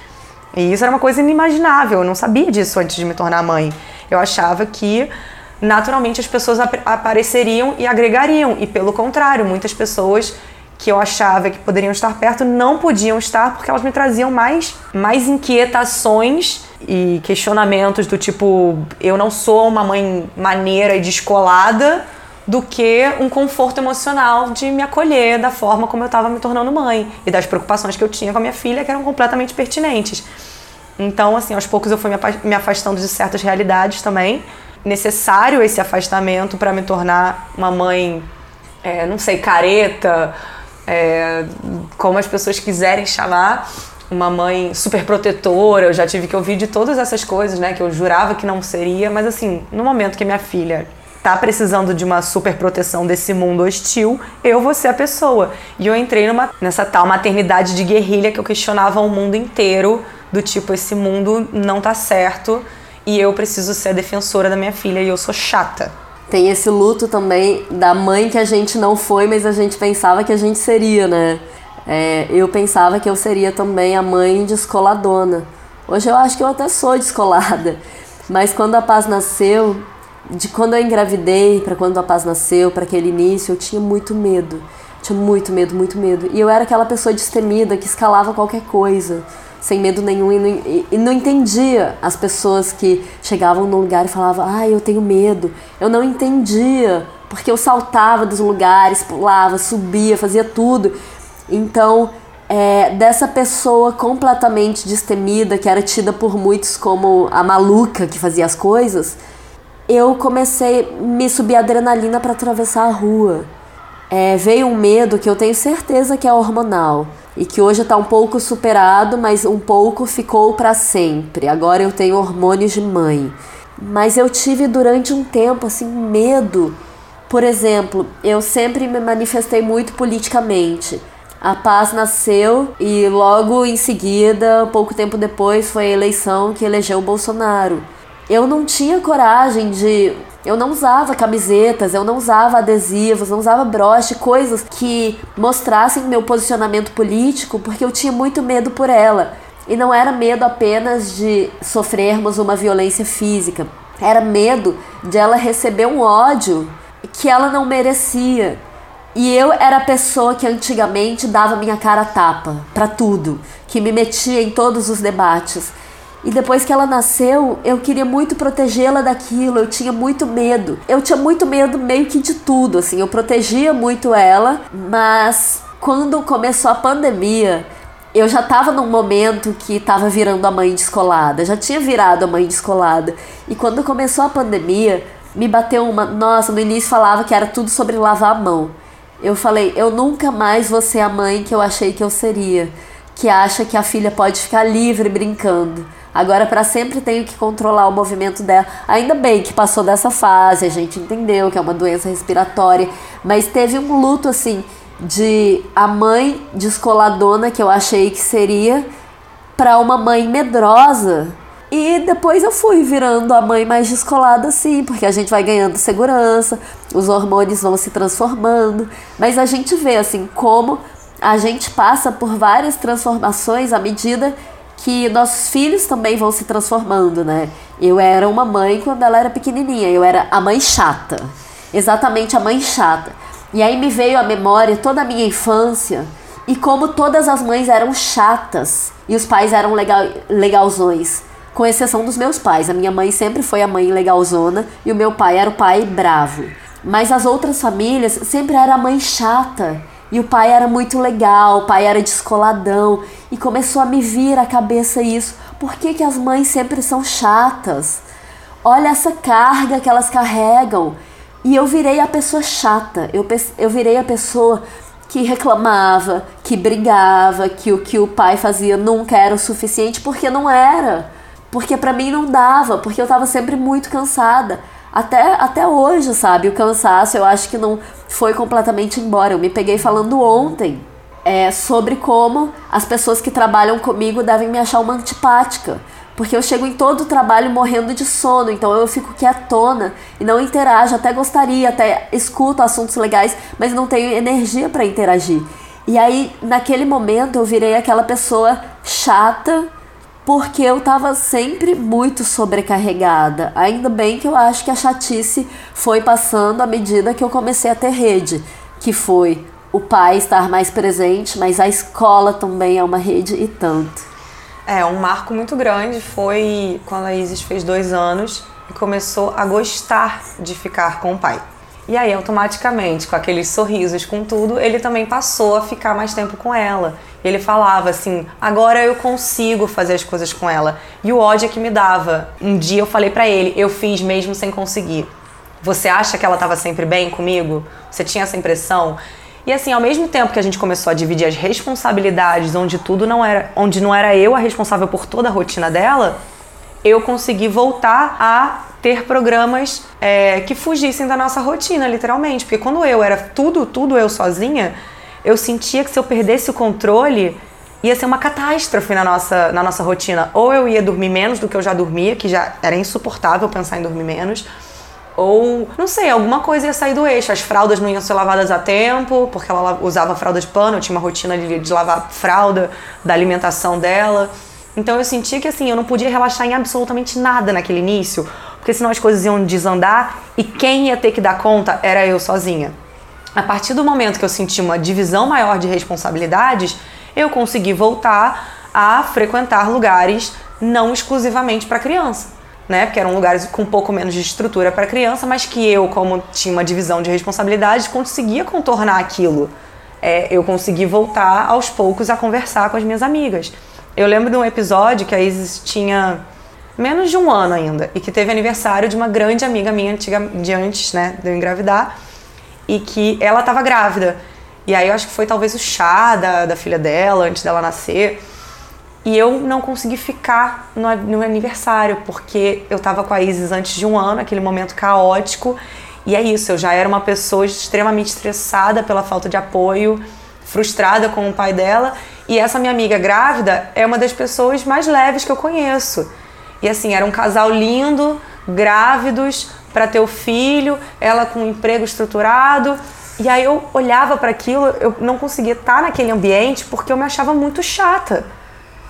E isso era uma coisa inimaginável, eu não sabia disso antes de me tornar mãe. Eu achava que naturalmente as pessoas ap apareceriam e agregariam, e pelo contrário, muitas pessoas que eu achava que poderiam estar perto não podiam estar porque elas me traziam mais, mais inquietações e questionamentos do tipo: eu não sou uma mãe maneira e descolada do que um conforto emocional de me acolher da forma como eu estava me tornando mãe e das preocupações que eu tinha com a minha filha que eram completamente pertinentes. Então, assim, aos poucos eu fui me afastando de certas realidades também. Necessário esse afastamento para me tornar uma mãe, é, não sei, careta, é, como as pessoas quiserem chamar, uma mãe super protetora. Eu já tive que ouvir de todas essas coisas, né, que eu jurava que não seria, mas assim, no momento que minha filha tá precisando de uma super proteção desse mundo hostil, eu vou ser a pessoa. E eu entrei numa, nessa tal maternidade de guerrilha que eu questionava o mundo inteiro, do tipo, esse mundo não tá certo e eu preciso ser a defensora da minha filha e eu sou chata. Tem esse luto também da mãe que a gente não foi, mas a gente pensava que a gente seria, né? É, eu pensava que eu seria também a mãe descoladona. Hoje eu acho que eu até sou descolada. Mas quando a Paz nasceu, de quando eu engravidei para quando a Paz nasceu, para aquele início, eu tinha muito medo. Tinha muito medo, muito medo. E eu era aquela pessoa destemida que escalava qualquer coisa, sem medo nenhum, e não, e, não entendia as pessoas que chegavam num lugar e falavam, ah, eu tenho medo. Eu não entendia, porque eu saltava dos lugares, pulava, subia, fazia tudo. Então, é, dessa pessoa completamente destemida, que era tida por muitos como a maluca que fazia as coisas, eu comecei a me subir adrenalina para atravessar a rua. É, veio um medo que eu tenho certeza que é hormonal e que hoje está um pouco superado, mas um pouco ficou para sempre. Agora eu tenho hormônios de mãe. Mas eu tive durante um tempo assim medo. Por exemplo, eu sempre me manifestei muito politicamente. a paz nasceu e logo em seguida, pouco tempo depois, foi a eleição que elegeu o Bolsonaro. Eu não tinha coragem de. Eu não usava camisetas, eu não usava adesivos, não usava broche, coisas que mostrassem meu posicionamento político, porque eu tinha muito medo por ela. E não era medo apenas de sofrermos uma violência física, era medo de ela receber um ódio que ela não merecia. E eu era a pessoa que antigamente dava minha cara tapa para tudo, que me metia em todos os debates. E depois que ela nasceu, eu queria muito protegê-la daquilo, eu tinha muito medo. Eu tinha muito medo meio que de tudo, assim, eu protegia muito ela, mas quando começou a pandemia, eu já estava num momento que estava virando a mãe descolada, já tinha virado a mãe descolada. E quando começou a pandemia, me bateu uma. Nossa, no início falava que era tudo sobre lavar a mão. Eu falei, eu nunca mais vou ser a mãe que eu achei que eu seria, que acha que a filha pode ficar livre brincando. Agora para sempre tenho que controlar o movimento dela. Ainda bem que passou dessa fase, a gente entendeu que é uma doença respiratória, mas teve um luto assim de a mãe descoladona que eu achei que seria para uma mãe medrosa. E depois eu fui virando a mãe mais descolada assim, porque a gente vai ganhando segurança, os hormônios vão se transformando, mas a gente vê assim como a gente passa por várias transformações à medida que nossos filhos também vão se transformando, né? Eu era uma mãe quando ela era pequenininha, eu era a mãe chata. Exatamente a mãe chata. E aí me veio à memória toda a minha infância e como todas as mães eram chatas e os pais eram legal, legalzões com exceção dos meus pais. A minha mãe sempre foi a mãe legalzona e o meu pai era o pai bravo. Mas as outras famílias sempre era a mãe chata. E o pai era muito legal, o pai era descoladão. E começou a me vir à cabeça isso. Por que, que as mães sempre são chatas? Olha essa carga que elas carregam. E eu virei a pessoa chata. Eu, eu virei a pessoa que reclamava, que brigava, que o que o pai fazia nunca era o suficiente, porque não era porque para mim não dava, porque eu tava sempre muito cansada. Até, até hoje, sabe? O cansaço eu acho que não foi completamente embora. Eu me peguei falando ontem é, sobre como as pessoas que trabalham comigo devem me achar uma antipática. Porque eu chego em todo o trabalho morrendo de sono, então eu fico quietona e não interajo. Até gostaria, até escuto assuntos legais, mas não tenho energia para interagir. E aí, naquele momento, eu virei aquela pessoa chata porque eu estava sempre muito sobrecarregada. Ainda bem que eu acho que a chatice foi passando à medida que eu comecei a ter rede, que foi o pai estar mais presente, mas a escola também é uma rede e tanto. É, um marco muito grande foi quando a Isis fez dois anos e começou a gostar de ficar com o pai. E aí, automaticamente, com aqueles sorrisos, com tudo, ele também passou a ficar mais tempo com ela. Ele falava assim: agora eu consigo fazer as coisas com ela. E o ódio é que me dava. Um dia eu falei para ele: eu fiz mesmo sem conseguir. Você acha que ela estava sempre bem comigo? Você tinha essa impressão? E assim, ao mesmo tempo que a gente começou a dividir as responsabilidades, onde tudo não era, onde não era eu a responsável por toda a rotina dela, eu consegui voltar a ter programas é, que fugissem da nossa rotina, literalmente. Porque quando eu era tudo, tudo eu sozinha, eu sentia que se eu perdesse o controle, ia ser uma catástrofe na nossa, na nossa rotina. Ou eu ia dormir menos do que eu já dormia, que já era insuportável pensar em dormir menos. Ou, não sei, alguma coisa ia sair do eixo. As fraldas não iam ser lavadas a tempo, porque ela usava fralda de pano, eu tinha uma rotina de, de lavar fralda, da alimentação dela. Então eu senti que assim, eu não podia relaxar em absolutamente nada naquele início, porque senão as coisas iam desandar e quem ia ter que dar conta era eu sozinha. A partir do momento que eu senti uma divisão maior de responsabilidades, eu consegui voltar a frequentar lugares não exclusivamente para criança, né? Porque eram lugares com um pouco menos de estrutura para criança, mas que eu, como tinha uma divisão de responsabilidades, conseguia contornar aquilo. É, eu consegui voltar aos poucos a conversar com as minhas amigas. Eu lembro de um episódio que a Isis tinha menos de um ano ainda e que teve aniversário de uma grande amiga minha antiga, de antes, né, de eu engravidar, e que ela estava grávida. E aí eu acho que foi talvez o chá da, da filha dela antes dela nascer. E eu não consegui ficar no, no aniversário, porque eu estava com a Isis antes de um ano, aquele momento caótico. E é isso, eu já era uma pessoa extremamente estressada pela falta de apoio frustrada com o pai dela. E essa minha amiga grávida é uma das pessoas mais leves que eu conheço. E assim, era um casal lindo, grávidos, para ter o filho, ela com um emprego estruturado. E aí eu olhava para aquilo, eu não conseguia estar naquele ambiente porque eu me achava muito chata.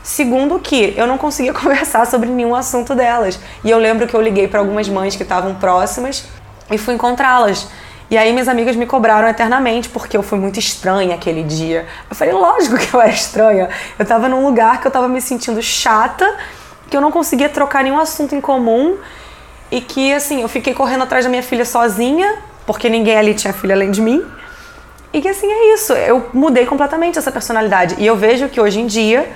Segundo que eu não conseguia conversar sobre nenhum assunto delas. E eu lembro que eu liguei para algumas mães que estavam próximas e fui encontrá-las. E aí minhas amigas me cobraram eternamente porque eu fui muito estranha aquele dia. Eu falei, lógico que eu era estranha. Eu tava num lugar que eu tava me sentindo chata, que eu não conseguia trocar nenhum assunto em comum e que assim, eu fiquei correndo atrás da minha filha sozinha, porque ninguém ali tinha filha além de mim. E que assim é isso, eu mudei completamente essa personalidade. E eu vejo que hoje em dia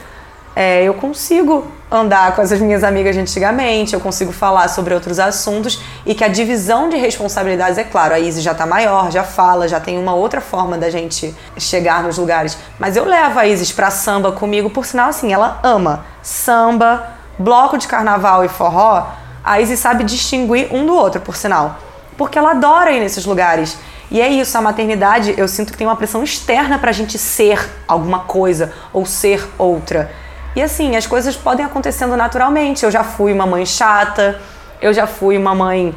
é, eu consigo andar com as minhas amigas de antigamente, eu consigo falar sobre outros assuntos e que a divisão de responsabilidades, é claro, a Izzy já tá maior, já fala, já tem uma outra forma da gente chegar nos lugares. Mas eu levo a Isis pra samba comigo, por sinal, assim, ela ama samba, bloco de carnaval e forró. A Izzy sabe distinguir um do outro, por sinal. Porque ela adora ir nesses lugares. E é isso, a maternidade, eu sinto que tem uma pressão externa pra gente ser alguma coisa ou ser outra. E assim, as coisas podem acontecendo naturalmente. Eu já fui uma mãe chata, eu já fui uma mãe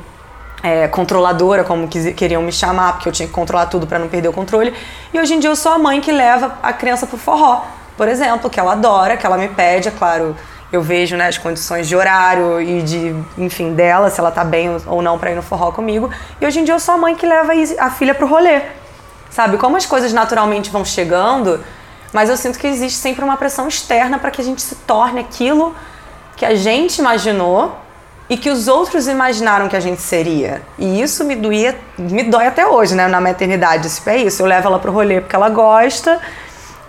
é, controladora, como queriam me chamar, porque eu tinha que controlar tudo para não perder o controle. E hoje em dia eu sou a mãe que leva a criança pro forró, por exemplo, que ela adora, que ela me pede, é claro. Eu vejo né, as condições de horário e de, enfim, dela, se ela tá bem ou não para ir no forró comigo. E hoje em dia eu sou a mãe que leva a filha pro rolê. Sabe? Como as coisas naturalmente vão chegando, mas eu sinto que existe sempre uma pressão externa para que a gente se torne aquilo que a gente imaginou e que os outros imaginaram que a gente seria. E isso me doía, me dói até hoje, né, na maternidade. Isso é isso, eu levo ela pro rolê porque ela gosta,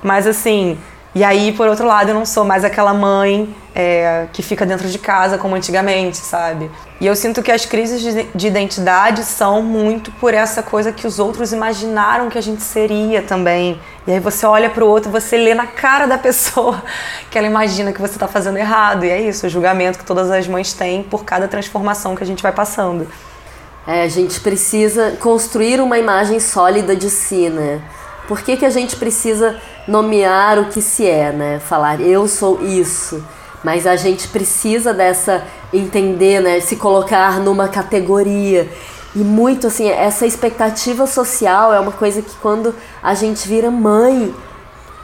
mas assim, e aí, por outro lado, eu não sou mais aquela mãe é, que fica dentro de casa como antigamente, sabe? E eu sinto que as crises de, de, identidade são muito por essa coisa que os outros imaginaram que a gente seria também. E aí você olha para o outro, você lê na cara da pessoa que ela imagina que você está fazendo errado. E é isso, o julgamento que todas as mães têm por cada transformação que a gente vai passando. É, a gente precisa construir uma imagem sólida de si, né? Por que, que a gente precisa nomear o que se é, né? Falar eu sou isso. Mas a gente precisa dessa entender, né? Se colocar numa categoria. E muito assim, essa expectativa social é uma coisa que quando a gente vira mãe,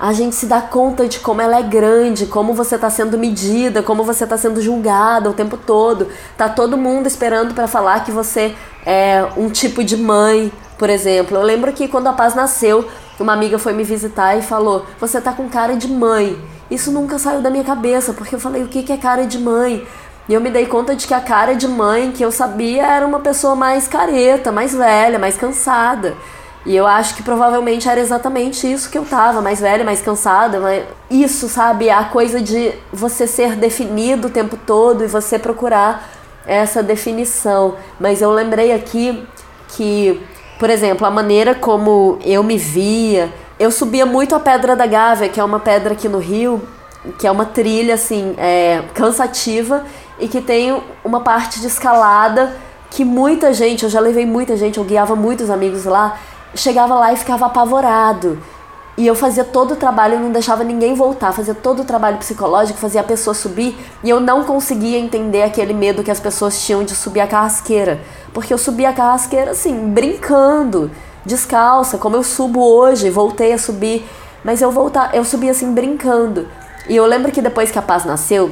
a gente se dá conta de como ela é grande, como você está sendo medida, como você está sendo julgada o tempo todo. Tá todo mundo esperando para falar que você é um tipo de mãe, por exemplo. Eu lembro que quando a Paz nasceu, uma amiga foi me visitar e falou: Você tá com cara de mãe. Isso nunca saiu da minha cabeça, porque eu falei: O que é cara de mãe? E eu me dei conta de que a cara de mãe que eu sabia era uma pessoa mais careta, mais velha, mais cansada. E eu acho que provavelmente era exatamente isso que eu tava, mais velha, mais cansada. Mas isso, sabe? A coisa de você ser definido o tempo todo e você procurar essa definição. Mas eu lembrei aqui que por exemplo, a maneira como eu me via. Eu subia muito a Pedra da Gávea, que é uma pedra aqui no Rio, que é uma trilha assim, é, cansativa e que tem uma parte de escalada que muita gente, eu já levei muita gente, eu guiava muitos amigos lá, chegava lá e ficava apavorado. E eu fazia todo o trabalho, não deixava ninguém voltar, fazia todo o trabalho psicológico, fazia a pessoa subir, e eu não conseguia entender aquele medo que as pessoas tinham de subir a carrasqueira. Porque eu subi a carrasqueira assim, brincando, descalça, como eu subo hoje, voltei a subir, mas eu voltar, eu subi assim brincando. E eu lembro que depois que a Paz nasceu,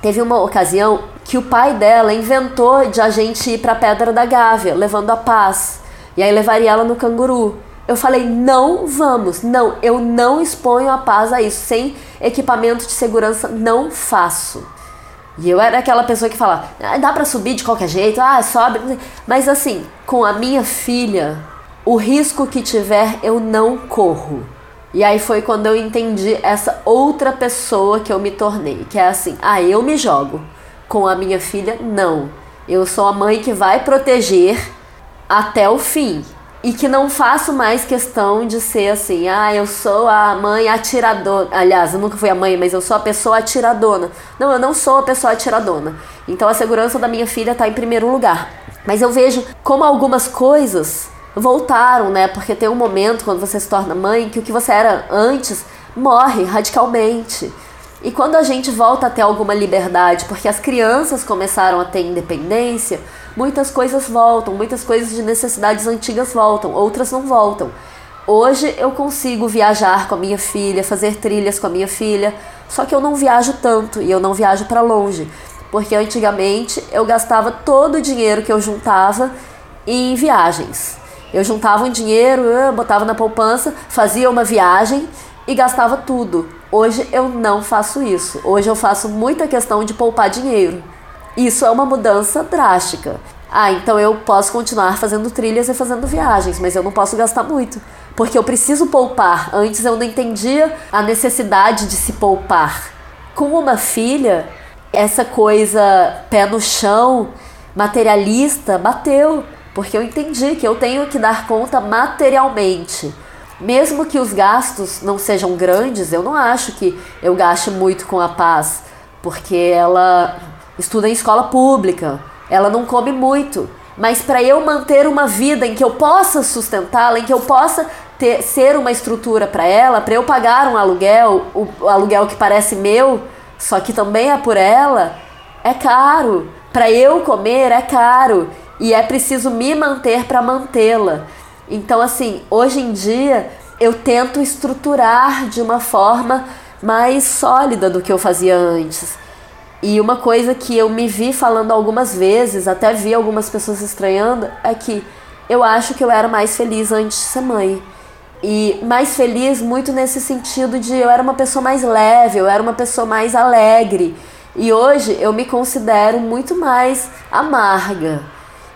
teve uma ocasião que o pai dela inventou de a gente ir para Pedra da Gávea, levando a Paz. E aí levaria ela no canguru. Eu falei, não vamos, não, eu não exponho a paz a isso. Sem equipamento de segurança, não faço. E eu era aquela pessoa que fala, ah, dá para subir de qualquer jeito, ah, sobe. Mas assim, com a minha filha, o risco que tiver, eu não corro. E aí foi quando eu entendi essa outra pessoa que eu me tornei, que é assim, ah, eu me jogo. Com a minha filha, não. Eu sou a mãe que vai proteger até o fim e que não faço mais questão de ser assim, ah, eu sou a mãe atiradora. Aliás, eu nunca fui a mãe, mas eu sou a pessoa atiradona. Não, eu não sou a pessoa atiradona. Então a segurança da minha filha está em primeiro lugar. Mas eu vejo como algumas coisas voltaram, né? Porque tem um momento quando você se torna mãe que o que você era antes morre radicalmente. E quando a gente volta a ter alguma liberdade, porque as crianças começaram a ter independência, muitas coisas voltam, muitas coisas de necessidades antigas voltam, outras não voltam. Hoje eu consigo viajar com a minha filha, fazer trilhas com a minha filha, só que eu não viajo tanto e eu não viajo para longe, porque antigamente eu gastava todo o dinheiro que eu juntava em viagens. Eu juntava um dinheiro, botava na poupança, fazia uma viagem e gastava tudo. Hoje eu não faço isso. Hoje eu faço muita questão de poupar dinheiro. Isso é uma mudança drástica. Ah, então eu posso continuar fazendo trilhas e fazendo viagens, mas eu não posso gastar muito, porque eu preciso poupar. Antes eu não entendia a necessidade de se poupar. Com uma filha, essa coisa pé no chão, materialista, bateu, porque eu entendi que eu tenho que dar conta materialmente. Mesmo que os gastos não sejam grandes, eu não acho que eu gaste muito com a paz, porque ela estuda em escola pública, ela não come muito. Mas para eu manter uma vida em que eu possa sustentá-la, em que eu possa ter, ser uma estrutura para ela, para eu pagar um aluguel, o, o aluguel que parece meu, só que também é por ela, é caro. Para eu comer é caro e é preciso me manter para mantê-la. Então, assim, hoje em dia eu tento estruturar de uma forma mais sólida do que eu fazia antes. E uma coisa que eu me vi falando algumas vezes, até vi algumas pessoas estranhando, é que eu acho que eu era mais feliz antes de ser mãe. E mais feliz muito nesse sentido de eu era uma pessoa mais leve, eu era uma pessoa mais alegre. E hoje eu me considero muito mais amarga.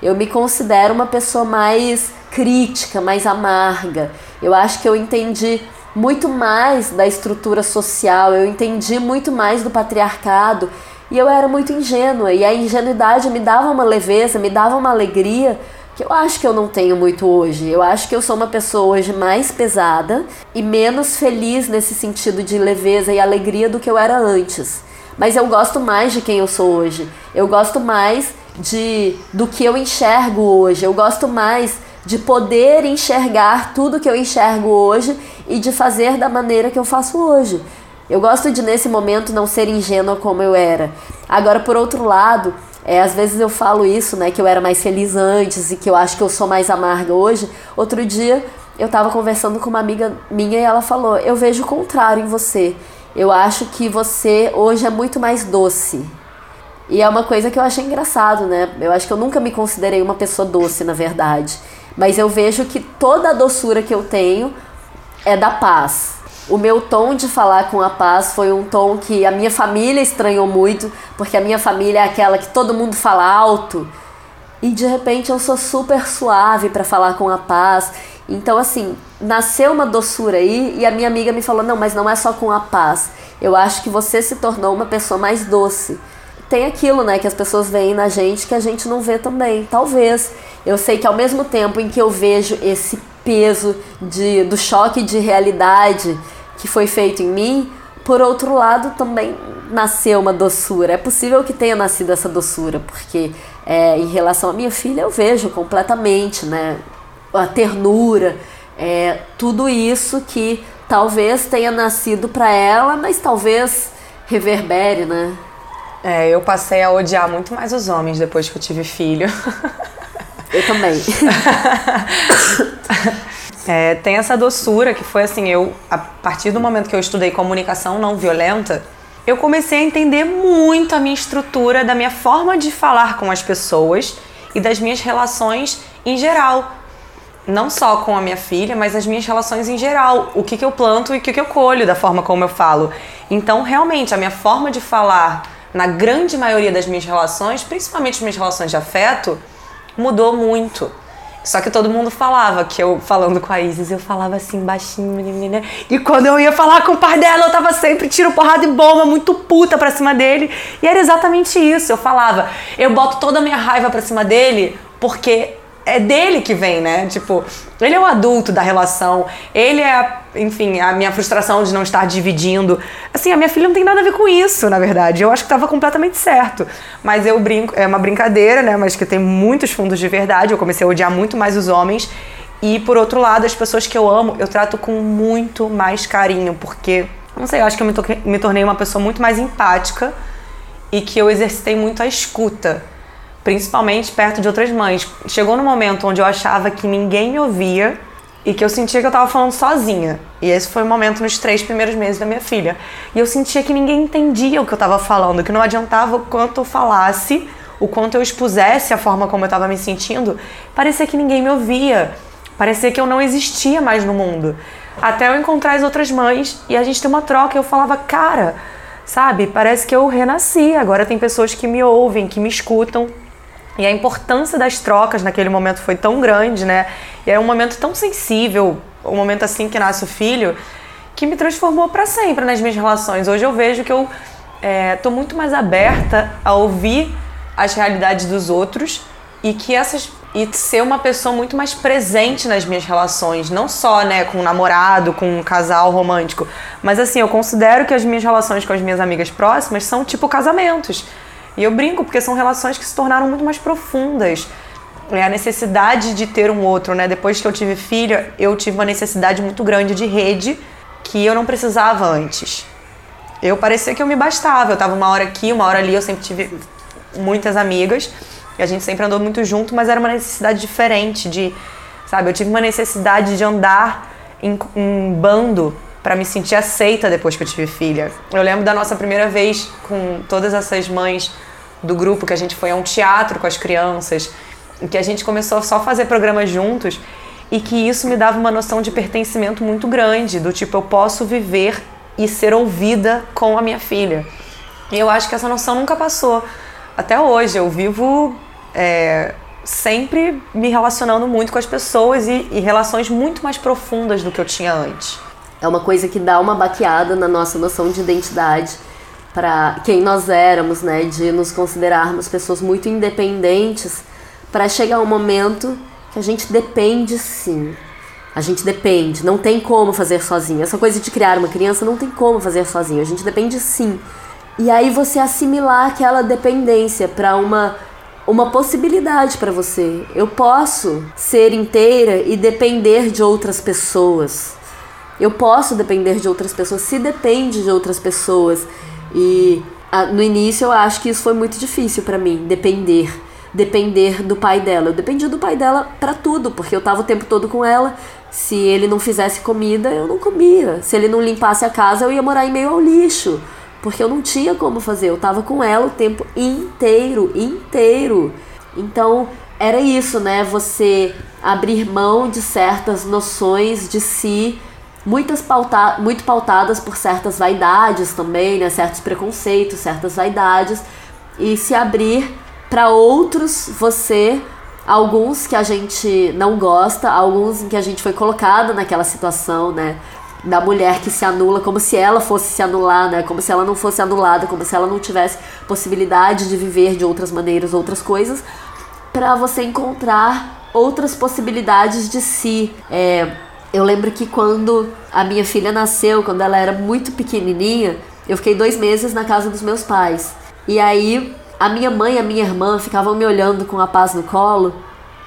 Eu me considero uma pessoa mais crítica, mais amarga. Eu acho que eu entendi muito mais da estrutura social, eu entendi muito mais do patriarcado e eu era muito ingênua. E a ingenuidade me dava uma leveza, me dava uma alegria que eu acho que eu não tenho muito hoje. Eu acho que eu sou uma pessoa hoje mais pesada e menos feliz nesse sentido de leveza e alegria do que eu era antes. Mas eu gosto mais de quem eu sou hoje. Eu gosto mais de do que eu enxergo hoje. Eu gosto mais de poder enxergar tudo que eu enxergo hoje e de fazer da maneira que eu faço hoje. Eu gosto de, nesse momento, não ser ingênua como eu era. Agora, por outro lado, é, às vezes eu falo isso, né, que eu era mais feliz antes e que eu acho que eu sou mais amarga hoje. Outro dia eu estava conversando com uma amiga minha e ela falou: Eu vejo o contrário em você. Eu acho que você hoje é muito mais doce. E é uma coisa que eu achei engraçado, né? Eu acho que eu nunca me considerei uma pessoa doce, na verdade. Mas eu vejo que toda a doçura que eu tenho é da paz. O meu tom de falar com a paz foi um tom que a minha família estranhou muito, porque a minha família é aquela que todo mundo fala alto. E de repente eu sou super suave para falar com a paz. Então, assim, nasceu uma doçura aí e a minha amiga me falou: não, mas não é só com a paz. Eu acho que você se tornou uma pessoa mais doce tem aquilo, né, que as pessoas veem na gente que a gente não vê também. Talvez. Eu sei que ao mesmo tempo em que eu vejo esse peso de, do choque de realidade que foi feito em mim, por outro lado também nasceu uma doçura. É possível que tenha nascido essa doçura, porque é, em relação à minha filha eu vejo completamente, né, a ternura, é, tudo isso que talvez tenha nascido para ela, mas talvez reverbere, né? É, eu passei a odiar muito mais os homens depois que eu tive filho. Eu também. é, tem essa doçura que foi assim, eu, a partir do momento que eu estudei comunicação não violenta, eu comecei a entender muito a minha estrutura, da minha forma de falar com as pessoas e das minhas relações em geral. Não só com a minha filha, mas as minhas relações em geral. O que, que eu planto e o que, que eu colho da forma como eu falo. Então, realmente, a minha forma de falar na grande maioria das minhas relações, principalmente as minhas relações de afeto, mudou muito. Só que todo mundo falava que eu, falando com a Isis, eu falava assim baixinho, menina. E quando eu ia falar com o pai dela, eu tava sempre tiro porrada e bomba, muito puta pra cima dele. E era exatamente isso. Eu falava, eu boto toda a minha raiva pra cima dele porque é dele que vem, né? Tipo, ele é o adulto da relação, ele é, enfim, a minha frustração de não estar dividindo. Assim, a minha filha não tem nada a ver com isso, na verdade. Eu acho que estava completamente certo. Mas eu brinco, é uma brincadeira, né? Mas que tem muitos fundos de verdade. Eu comecei a odiar muito mais os homens. E por outro lado, as pessoas que eu amo, eu trato com muito mais carinho, porque, não sei, eu acho que eu me, me tornei uma pessoa muito mais empática e que eu exercitei muito a escuta, principalmente perto de outras mães. Chegou no momento onde eu achava que ninguém me ouvia e que eu sentia que eu tava falando sozinha. E esse foi o momento nos três primeiros meses da minha filha. E eu sentia que ninguém entendia o que eu tava falando, que não adiantava o quanto eu falasse, o quanto eu expusesse a forma como eu tava me sentindo, parecia que ninguém me ouvia. Parecia que eu não existia mais no mundo. Até eu encontrar as outras mães e a gente ter uma troca, eu falava, cara, sabe, parece que eu renasci. Agora tem pessoas que me ouvem, que me escutam. E a importância das trocas naquele momento foi tão grande, né? E é um momento tão sensível, um momento assim que nasce o filho, que me transformou para sempre nas minhas relações. Hoje eu vejo que eu é, muito mais aberta a ouvir as realidades dos outros e que essas e ser uma pessoa muito mais presente nas minhas relações, não só, né, com um namorado, com um casal romântico, mas assim, eu considero que as minhas relações com as minhas amigas próximas são tipo casamentos. E eu brinco porque são relações que se tornaram muito mais profundas. É a necessidade de ter um outro, né? Depois que eu tive filha, eu tive uma necessidade muito grande de rede que eu não precisava antes. Eu parecia que eu me bastava, eu tava uma hora aqui, uma hora ali, eu sempre tive muitas amigas. E a gente sempre andou muito junto, mas era uma necessidade diferente de, sabe, eu tive uma necessidade de andar em, em bando para me sentir aceita depois que eu tive filha. Eu lembro da nossa primeira vez com todas essas mães do grupo que a gente foi a um teatro com as crianças, que a gente começou só a fazer programas juntos e que isso me dava uma noção de pertencimento muito grande, do tipo eu posso viver e ser ouvida com a minha filha. E eu acho que essa noção nunca passou. Até hoje eu vivo é, sempre me relacionando muito com as pessoas e, e relações muito mais profundas do que eu tinha antes. É uma coisa que dá uma baqueada na nossa noção de identidade para quem nós éramos, né, de nos considerarmos pessoas muito independentes, para chegar um momento que a gente depende sim. A gente depende, não tem como fazer sozinho. Essa coisa de criar uma criança não tem como fazer sozinho, a gente depende sim. E aí você assimilar aquela dependência para uma uma possibilidade para você. Eu posso ser inteira e depender de outras pessoas. Eu posso depender de outras pessoas se depende de outras pessoas. E a, no início eu acho que isso foi muito difícil para mim, depender. Depender do pai dela. Eu dependia do pai dela para tudo, porque eu tava o tempo todo com ela. Se ele não fizesse comida, eu não comia. Se ele não limpasse a casa, eu ia morar em meio ao lixo porque eu não tinha como fazer, eu tava com ela o tempo inteiro, inteiro. Então, era isso, né? Você abrir mão de certas noções de si, muitas pauta muito pautadas por certas vaidades também, né? Certos preconceitos, certas vaidades e se abrir para outros você alguns que a gente não gosta, alguns em que a gente foi colocado naquela situação, né? da mulher que se anula como se ela fosse se anular, né? Como se ela não fosse anulada, como se ela não tivesse possibilidade de viver de outras maneiras, outras coisas, para você encontrar outras possibilidades de si. É, eu lembro que quando a minha filha nasceu, quando ela era muito pequenininha, eu fiquei dois meses na casa dos meus pais. E aí a minha mãe e a minha irmã ficavam me olhando com a paz no colo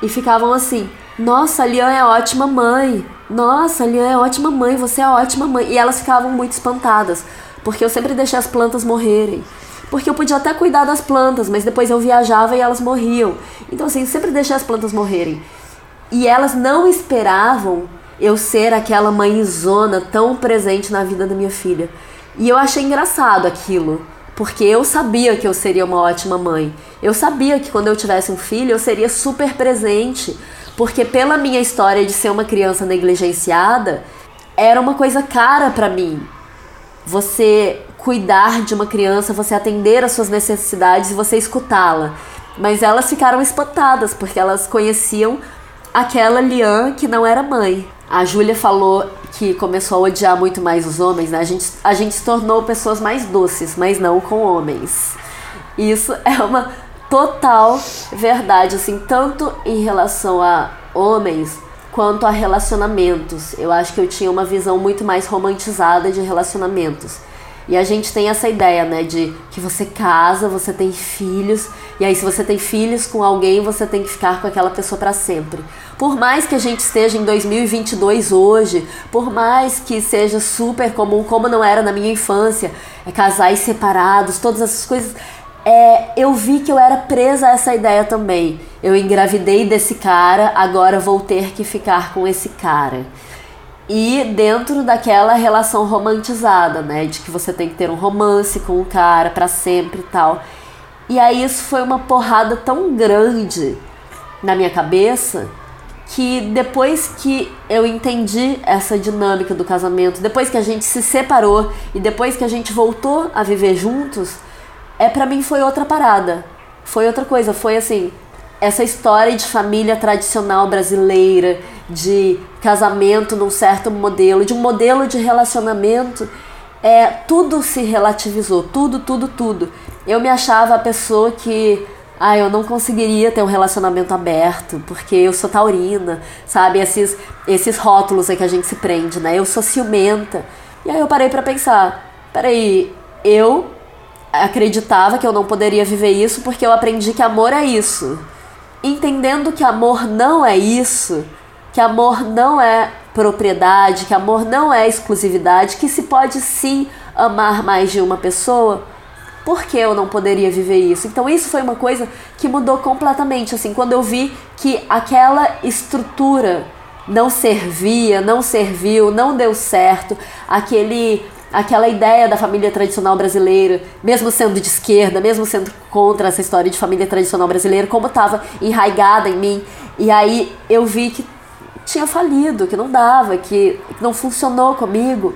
e ficavam assim: Nossa, a Lian é ótima mãe. Nossa, a Lian é ótima mãe, você é ótima mãe. E elas ficavam muito espantadas, porque eu sempre deixei as plantas morrerem. Porque eu podia até cuidar das plantas, mas depois eu viajava e elas morriam. Então, assim, sempre deixei as plantas morrerem. E elas não esperavam eu ser aquela mãezona tão presente na vida da minha filha. E eu achei engraçado aquilo, porque eu sabia que eu seria uma ótima mãe. Eu sabia que quando eu tivesse um filho, eu seria super presente porque pela minha história de ser uma criança negligenciada, era uma coisa cara para mim. Você cuidar de uma criança, você atender às suas necessidades e você escutá-la. Mas elas ficaram espantadas porque elas conheciam aquela Lian que não era mãe. A Júlia falou que começou a odiar muito mais os homens, né? A gente, a gente se tornou pessoas mais doces, mas não com homens. Isso é uma total verdade, assim, tanto em relação a homens quanto a relacionamentos. Eu acho que eu tinha uma visão muito mais romantizada de relacionamentos. E a gente tem essa ideia, né, de que você casa, você tem filhos, e aí se você tem filhos com alguém, você tem que ficar com aquela pessoa para sempre. Por mais que a gente esteja em 2022 hoje, por mais que seja super comum, como não era na minha infância, é casais separados, todas essas coisas, é, eu vi que eu era presa a essa ideia também. Eu engravidei desse cara, agora vou ter que ficar com esse cara e dentro daquela relação romantizada, né, de que você tem que ter um romance com o cara para sempre e tal. E aí isso foi uma porrada tão grande na minha cabeça que depois que eu entendi essa dinâmica do casamento, depois que a gente se separou e depois que a gente voltou a viver juntos, é para mim foi outra parada. Foi outra coisa, foi assim, essa história de família tradicional brasileira, de casamento num certo modelo, de um modelo de relacionamento, é, tudo se relativizou, tudo, tudo, tudo. Eu me achava a pessoa que, ah, eu não conseguiria ter um relacionamento aberto, porque eu sou taurina, sabe? Esses, esses rótulos aí que a gente se prende, né? Eu sou ciumenta. E aí eu parei para pensar, peraí, eu acreditava que eu não poderia viver isso porque eu aprendi que amor é isso entendendo que amor não é isso, que amor não é propriedade, que amor não é exclusividade, que se pode sim amar mais de uma pessoa, por que eu não poderia viver isso? Então isso foi uma coisa que mudou completamente, assim, quando eu vi que aquela estrutura não servia, não serviu, não deu certo, aquele aquela ideia da família tradicional brasileira, mesmo sendo de esquerda, mesmo sendo contra essa história de família tradicional brasileira, como estava enraigada em mim. E aí eu vi que tinha falido, que não dava, que não funcionou comigo.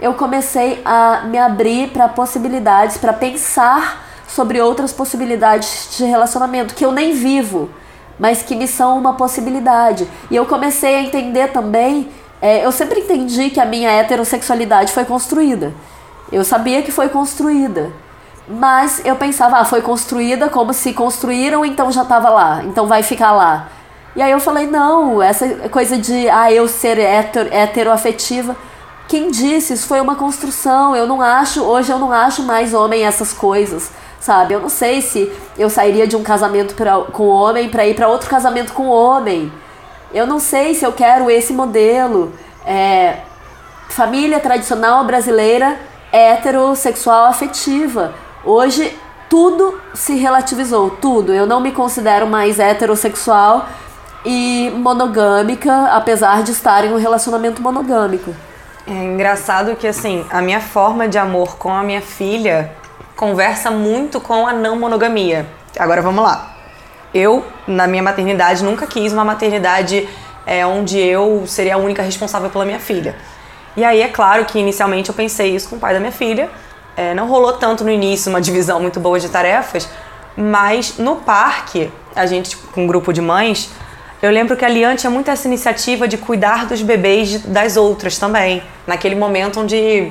Eu comecei a me abrir para possibilidades, para pensar sobre outras possibilidades de relacionamento que eu nem vivo, mas que me são uma possibilidade. E eu comecei a entender também é, eu sempre entendi que a minha heterossexualidade foi construída. Eu sabia que foi construída. Mas eu pensava, ah, foi construída como se construíram, então já estava lá, então vai ficar lá. E aí eu falei, não, essa coisa de ah, eu ser hetero, heteroafetiva, quem disse? Isso foi uma construção. Eu não acho, hoje eu não acho mais homem essas coisas, sabe? Eu não sei se eu sairia de um casamento pra, com homem para ir para outro casamento com homem. Eu não sei se eu quero esse modelo. É, família tradicional brasileira heterossexual afetiva. Hoje tudo se relativizou, tudo. Eu não me considero mais heterossexual e monogâmica, apesar de estar em um relacionamento monogâmico. É engraçado que assim, a minha forma de amor com a minha filha conversa muito com a não monogamia. Agora vamos lá. Eu, na minha maternidade, nunca quis uma maternidade é, onde eu seria a única responsável pela minha filha. E aí, é claro que inicialmente eu pensei isso com o pai da minha filha. É, não rolou tanto no início uma divisão muito boa de tarefas, mas no parque, a gente com um grupo de mães, eu lembro que a Lian tinha muito essa iniciativa de cuidar dos bebês das outras também. Naquele momento onde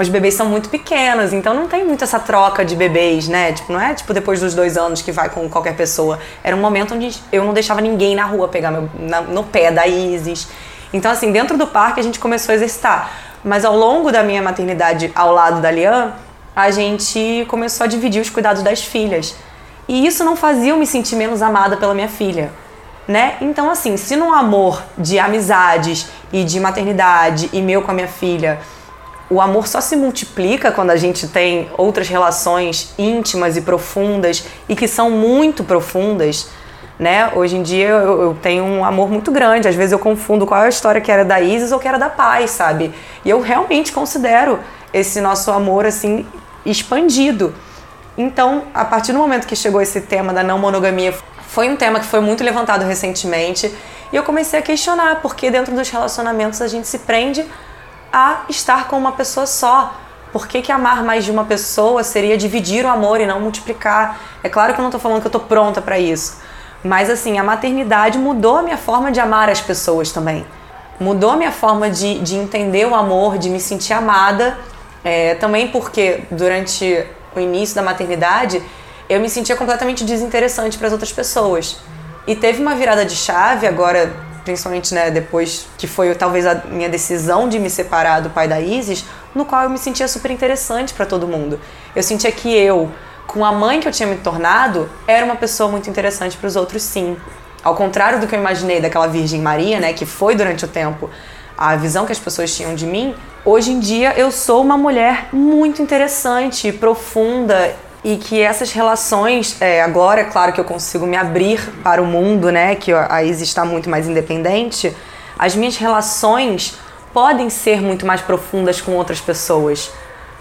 os bebês são muito pequenos, então não tem muito essa troca de bebês, né? Tipo, não é tipo depois dos dois anos que vai com qualquer pessoa. Era um momento onde eu não deixava ninguém na rua pegar meu, na, no pé da Isis. Então, assim, dentro do parque a gente começou a exercitar. Mas ao longo da minha maternidade ao lado da Lian, a gente começou a dividir os cuidados das filhas. E isso não fazia eu me sentir menos amada pela minha filha. Né? Então, assim, se no amor de amizades e de maternidade e meu com a minha filha o amor só se multiplica quando a gente tem outras relações íntimas e profundas e que são muito profundas, né? Hoje em dia eu, eu, tenho um amor muito grande. Às vezes eu confundo qual é a história que era da Isis ou que era da Paz, sabe? E eu realmente considero esse nosso amor assim expandido. Então, a partir do momento que chegou esse tema da não monogamia, foi um tema que foi muito levantado recentemente e eu comecei a questionar porque dentro dos relacionamentos a gente se prende a estar com uma pessoa só. Por que, que amar mais de uma pessoa seria dividir o amor e não multiplicar? É claro que eu não estou falando que eu estou pronta para isso. Mas assim, a maternidade mudou a minha forma de amar as pessoas também. Mudou a minha forma de, de entender o amor, de me sentir amada. É, também porque durante o início da maternidade eu me sentia completamente desinteressante para as outras pessoas. E teve uma virada de chave agora principalmente né, depois que foi talvez a minha decisão de me separar do pai da Isis, no qual eu me sentia super interessante para todo mundo. Eu sentia que eu, com a mãe que eu tinha me tornado, era uma pessoa muito interessante para os outros, sim. Ao contrário do que eu imaginei daquela Virgem Maria, né, que foi durante o tempo a visão que as pessoas tinham de mim, hoje em dia eu sou uma mulher muito interessante, profunda e que essas relações, é, agora é claro que eu consigo me abrir para o mundo, né, que a Isis está muito mais independente, as minhas relações podem ser muito mais profundas com outras pessoas,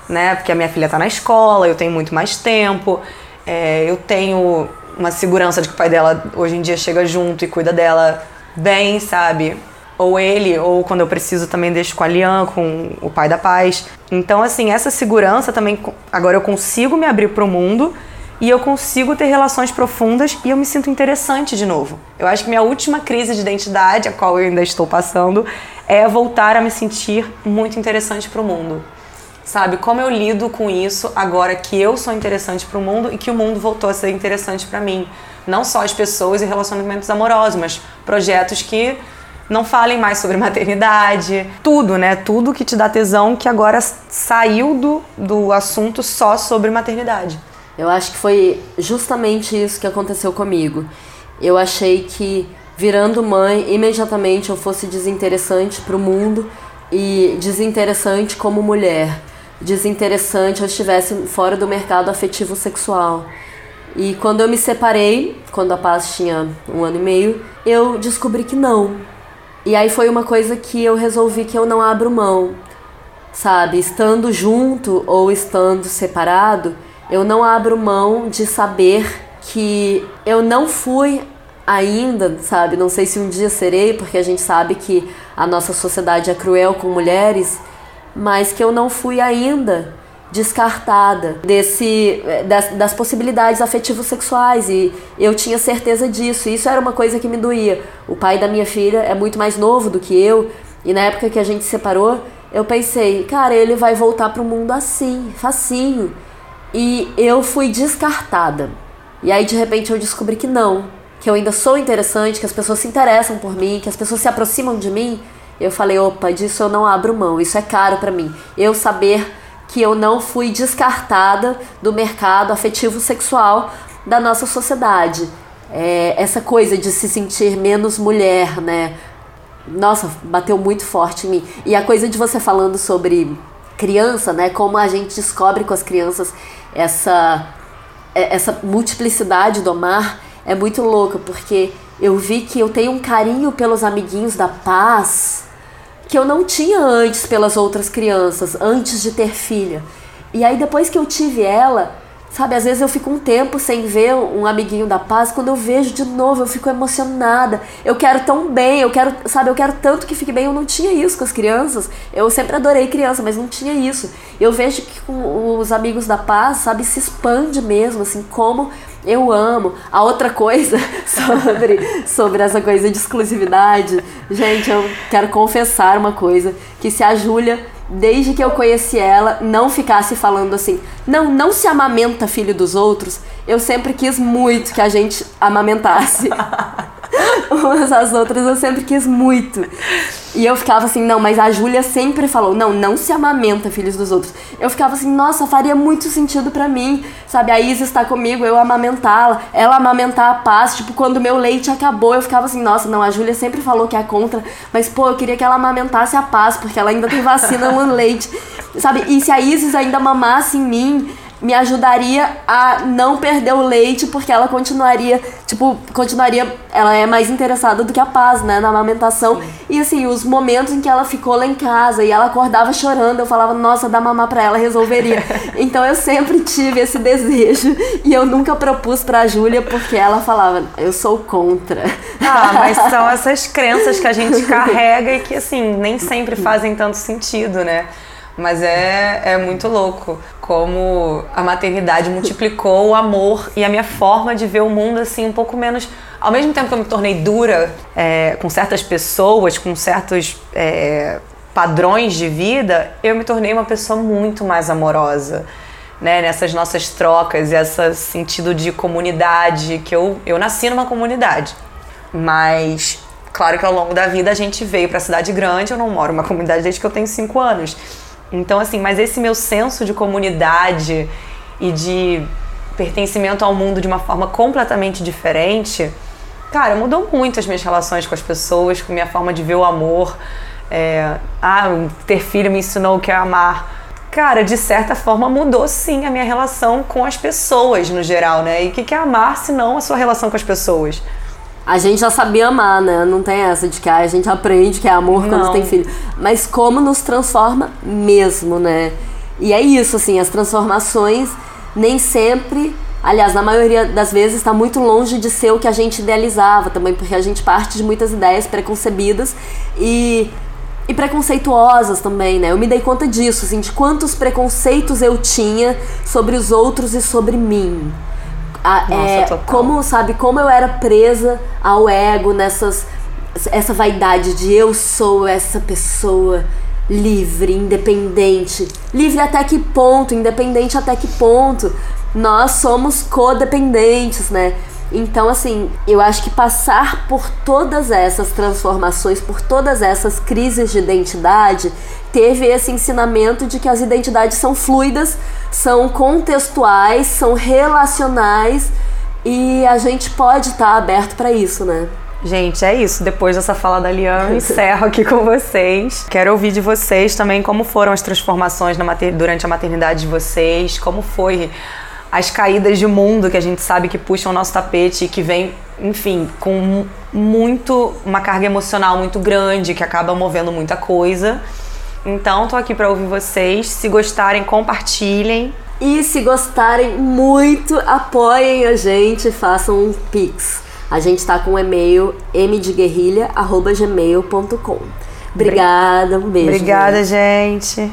né, porque a minha filha está na escola, eu tenho muito mais tempo, é, eu tenho uma segurança de que o pai dela hoje em dia chega junto e cuida dela bem, sabe? Ou ele, ou quando eu preciso também deixo com a Lian, com o pai da paz. Então, assim, essa segurança também, agora eu consigo me abrir para o mundo e eu consigo ter relações profundas e eu me sinto interessante de novo. Eu acho que minha última crise de identidade, a qual eu ainda estou passando, é voltar a me sentir muito interessante para o mundo. Sabe, como eu lido com isso agora que eu sou interessante para o mundo e que o mundo voltou a ser interessante para mim. Não só as pessoas e relacionamentos amorosos, mas projetos que não falem mais sobre maternidade, tudo, né? Tudo que te dá tesão que agora saiu do, do assunto só sobre maternidade. Eu acho que foi justamente isso que aconteceu comigo. Eu achei que virando mãe, imediatamente eu fosse desinteressante para o mundo e desinteressante como mulher. Desinteressante eu estivesse fora do mercado afetivo sexual. E quando eu me separei, quando a Paz tinha um ano e meio, eu descobri que não, e aí foi uma coisa que eu resolvi que eu não abro mão, sabe? Estando junto ou estando separado, eu não abro mão de saber que eu não fui ainda, sabe? Não sei se um dia serei, porque a gente sabe que a nossa sociedade é cruel com mulheres, mas que eu não fui ainda descartada desse das, das possibilidades afetivos sexuais e eu tinha certeza disso. Isso era uma coisa que me doía. O pai da minha filha é muito mais novo do que eu e na época que a gente se separou, eu pensei, cara, ele vai voltar pro mundo assim, facinho. E eu fui descartada. E aí de repente eu descobri que não, que eu ainda sou interessante, que as pessoas se interessam por mim, que as pessoas se aproximam de mim. Eu falei, opa, disso eu não abro mão, isso é caro para mim. Eu saber que eu não fui descartada do mercado afetivo sexual da nossa sociedade. É, essa coisa de se sentir menos mulher, né? Nossa, bateu muito forte em mim. E a coisa de você falando sobre criança, né? Como a gente descobre com as crianças essa, é, essa multiplicidade do amar é muito louca, porque eu vi que eu tenho um carinho pelos amiguinhos da paz que eu não tinha antes pelas outras crianças, antes de ter filha. E aí depois que eu tive ela, sabe, às vezes eu fico um tempo sem ver um amiguinho da paz, quando eu vejo de novo, eu fico emocionada. Eu quero tão bem, eu quero, sabe, eu quero tanto que fique bem. Eu não tinha isso com as crianças. Eu sempre adorei criança, mas não tinha isso. Eu vejo que com os amigos da paz, sabe, se expande mesmo, assim, como eu amo. A outra coisa sobre, sobre essa coisa de exclusividade, gente, eu quero confessar uma coisa: que se a Júlia, desde que eu conheci ela, não ficasse falando assim, não, não se amamenta filho dos outros, eu sempre quis muito que a gente amamentasse. umas às outras eu sempre quis muito. E eu ficava assim, não, mas a Júlia sempre falou, não, não se amamenta filhos dos outros. Eu ficava assim, nossa, faria muito sentido para mim, sabe? A Isa está comigo, eu amamentá-la, ela amamentar a paz. Tipo, quando meu leite acabou, eu ficava assim, nossa, não, a Júlia sempre falou que é contra, mas pô, eu queria que ela amamentasse a paz, porque ela ainda tem vacina no leite, sabe? E se a Isis ainda mamasse em mim, me ajudaria a não perder o leite, porque ela continuaria, tipo, continuaria, ela é mais interessada do que a paz, né, na amamentação. Sim. E assim, os momentos em que ela ficou lá em casa e ela acordava chorando, eu falava, nossa, dá mamar pra ela, resolveria. então eu sempre tive esse desejo e eu nunca propus pra Júlia porque ela falava, eu sou contra. Ah, mas são essas crenças que a gente carrega e que assim, nem sempre fazem tanto sentido, né? Mas é, é muito louco como a maternidade multiplicou o amor e a minha forma de ver o mundo assim um pouco menos. Ao mesmo tempo que eu me tornei dura é, com certas pessoas, com certos é, padrões de vida, eu me tornei uma pessoa muito mais amorosa. Né, nessas nossas trocas, esse sentido de comunidade, que eu, eu nasci numa comunidade. Mas Claro que ao longo da vida a gente veio para a cidade grande, eu não moro numa comunidade desde que eu tenho cinco anos. Então, assim, mas esse meu senso de comunidade e de pertencimento ao mundo de uma forma completamente diferente, cara, mudou muito as minhas relações com as pessoas, com minha forma de ver o amor. É, ah, ter filho me ensinou o que é amar. Cara, de certa forma mudou sim a minha relação com as pessoas no geral, né? E o que é amar se não a sua relação com as pessoas? A gente já sabia amar, né? Não tem essa de que ah, a gente aprende que é amor não. quando tem filho. Mas como nos transforma mesmo, né? E é isso, assim, as transformações nem sempre, aliás, na maioria das vezes, está muito longe de ser o que a gente idealizava também, porque a gente parte de muitas ideias preconcebidas e, e preconceituosas também, né? Eu me dei conta disso, assim, de quantos preconceitos eu tinha sobre os outros e sobre mim. A, Nossa, é, como, sabe, como eu era presa ao ego nessas. Essa vaidade de eu sou essa pessoa livre, independente. Livre até que ponto? Independente até que ponto? Nós somos codependentes, né? Então, assim, eu acho que passar por todas essas transformações, por todas essas crises de identidade, teve esse ensinamento de que as identidades são fluidas, são contextuais, são relacionais e a gente pode estar tá aberto para isso, né? Gente, é isso. Depois dessa fala da Liana, encerro aqui com vocês. Quero ouvir de vocês também como foram as transformações mater... durante a maternidade de vocês, como foi as caídas de mundo que a gente sabe que puxam o nosso tapete e que vem, enfim, com muito uma carga emocional muito grande que acaba movendo muita coisa. Então, tô aqui para ouvir vocês. Se gostarem, compartilhem. E se gostarem muito, apoiem a gente, façam um pix. A gente tá com o e-mail mdeguerrilha@gmail.com. Obrigada, um beijo. Obrigada, gente.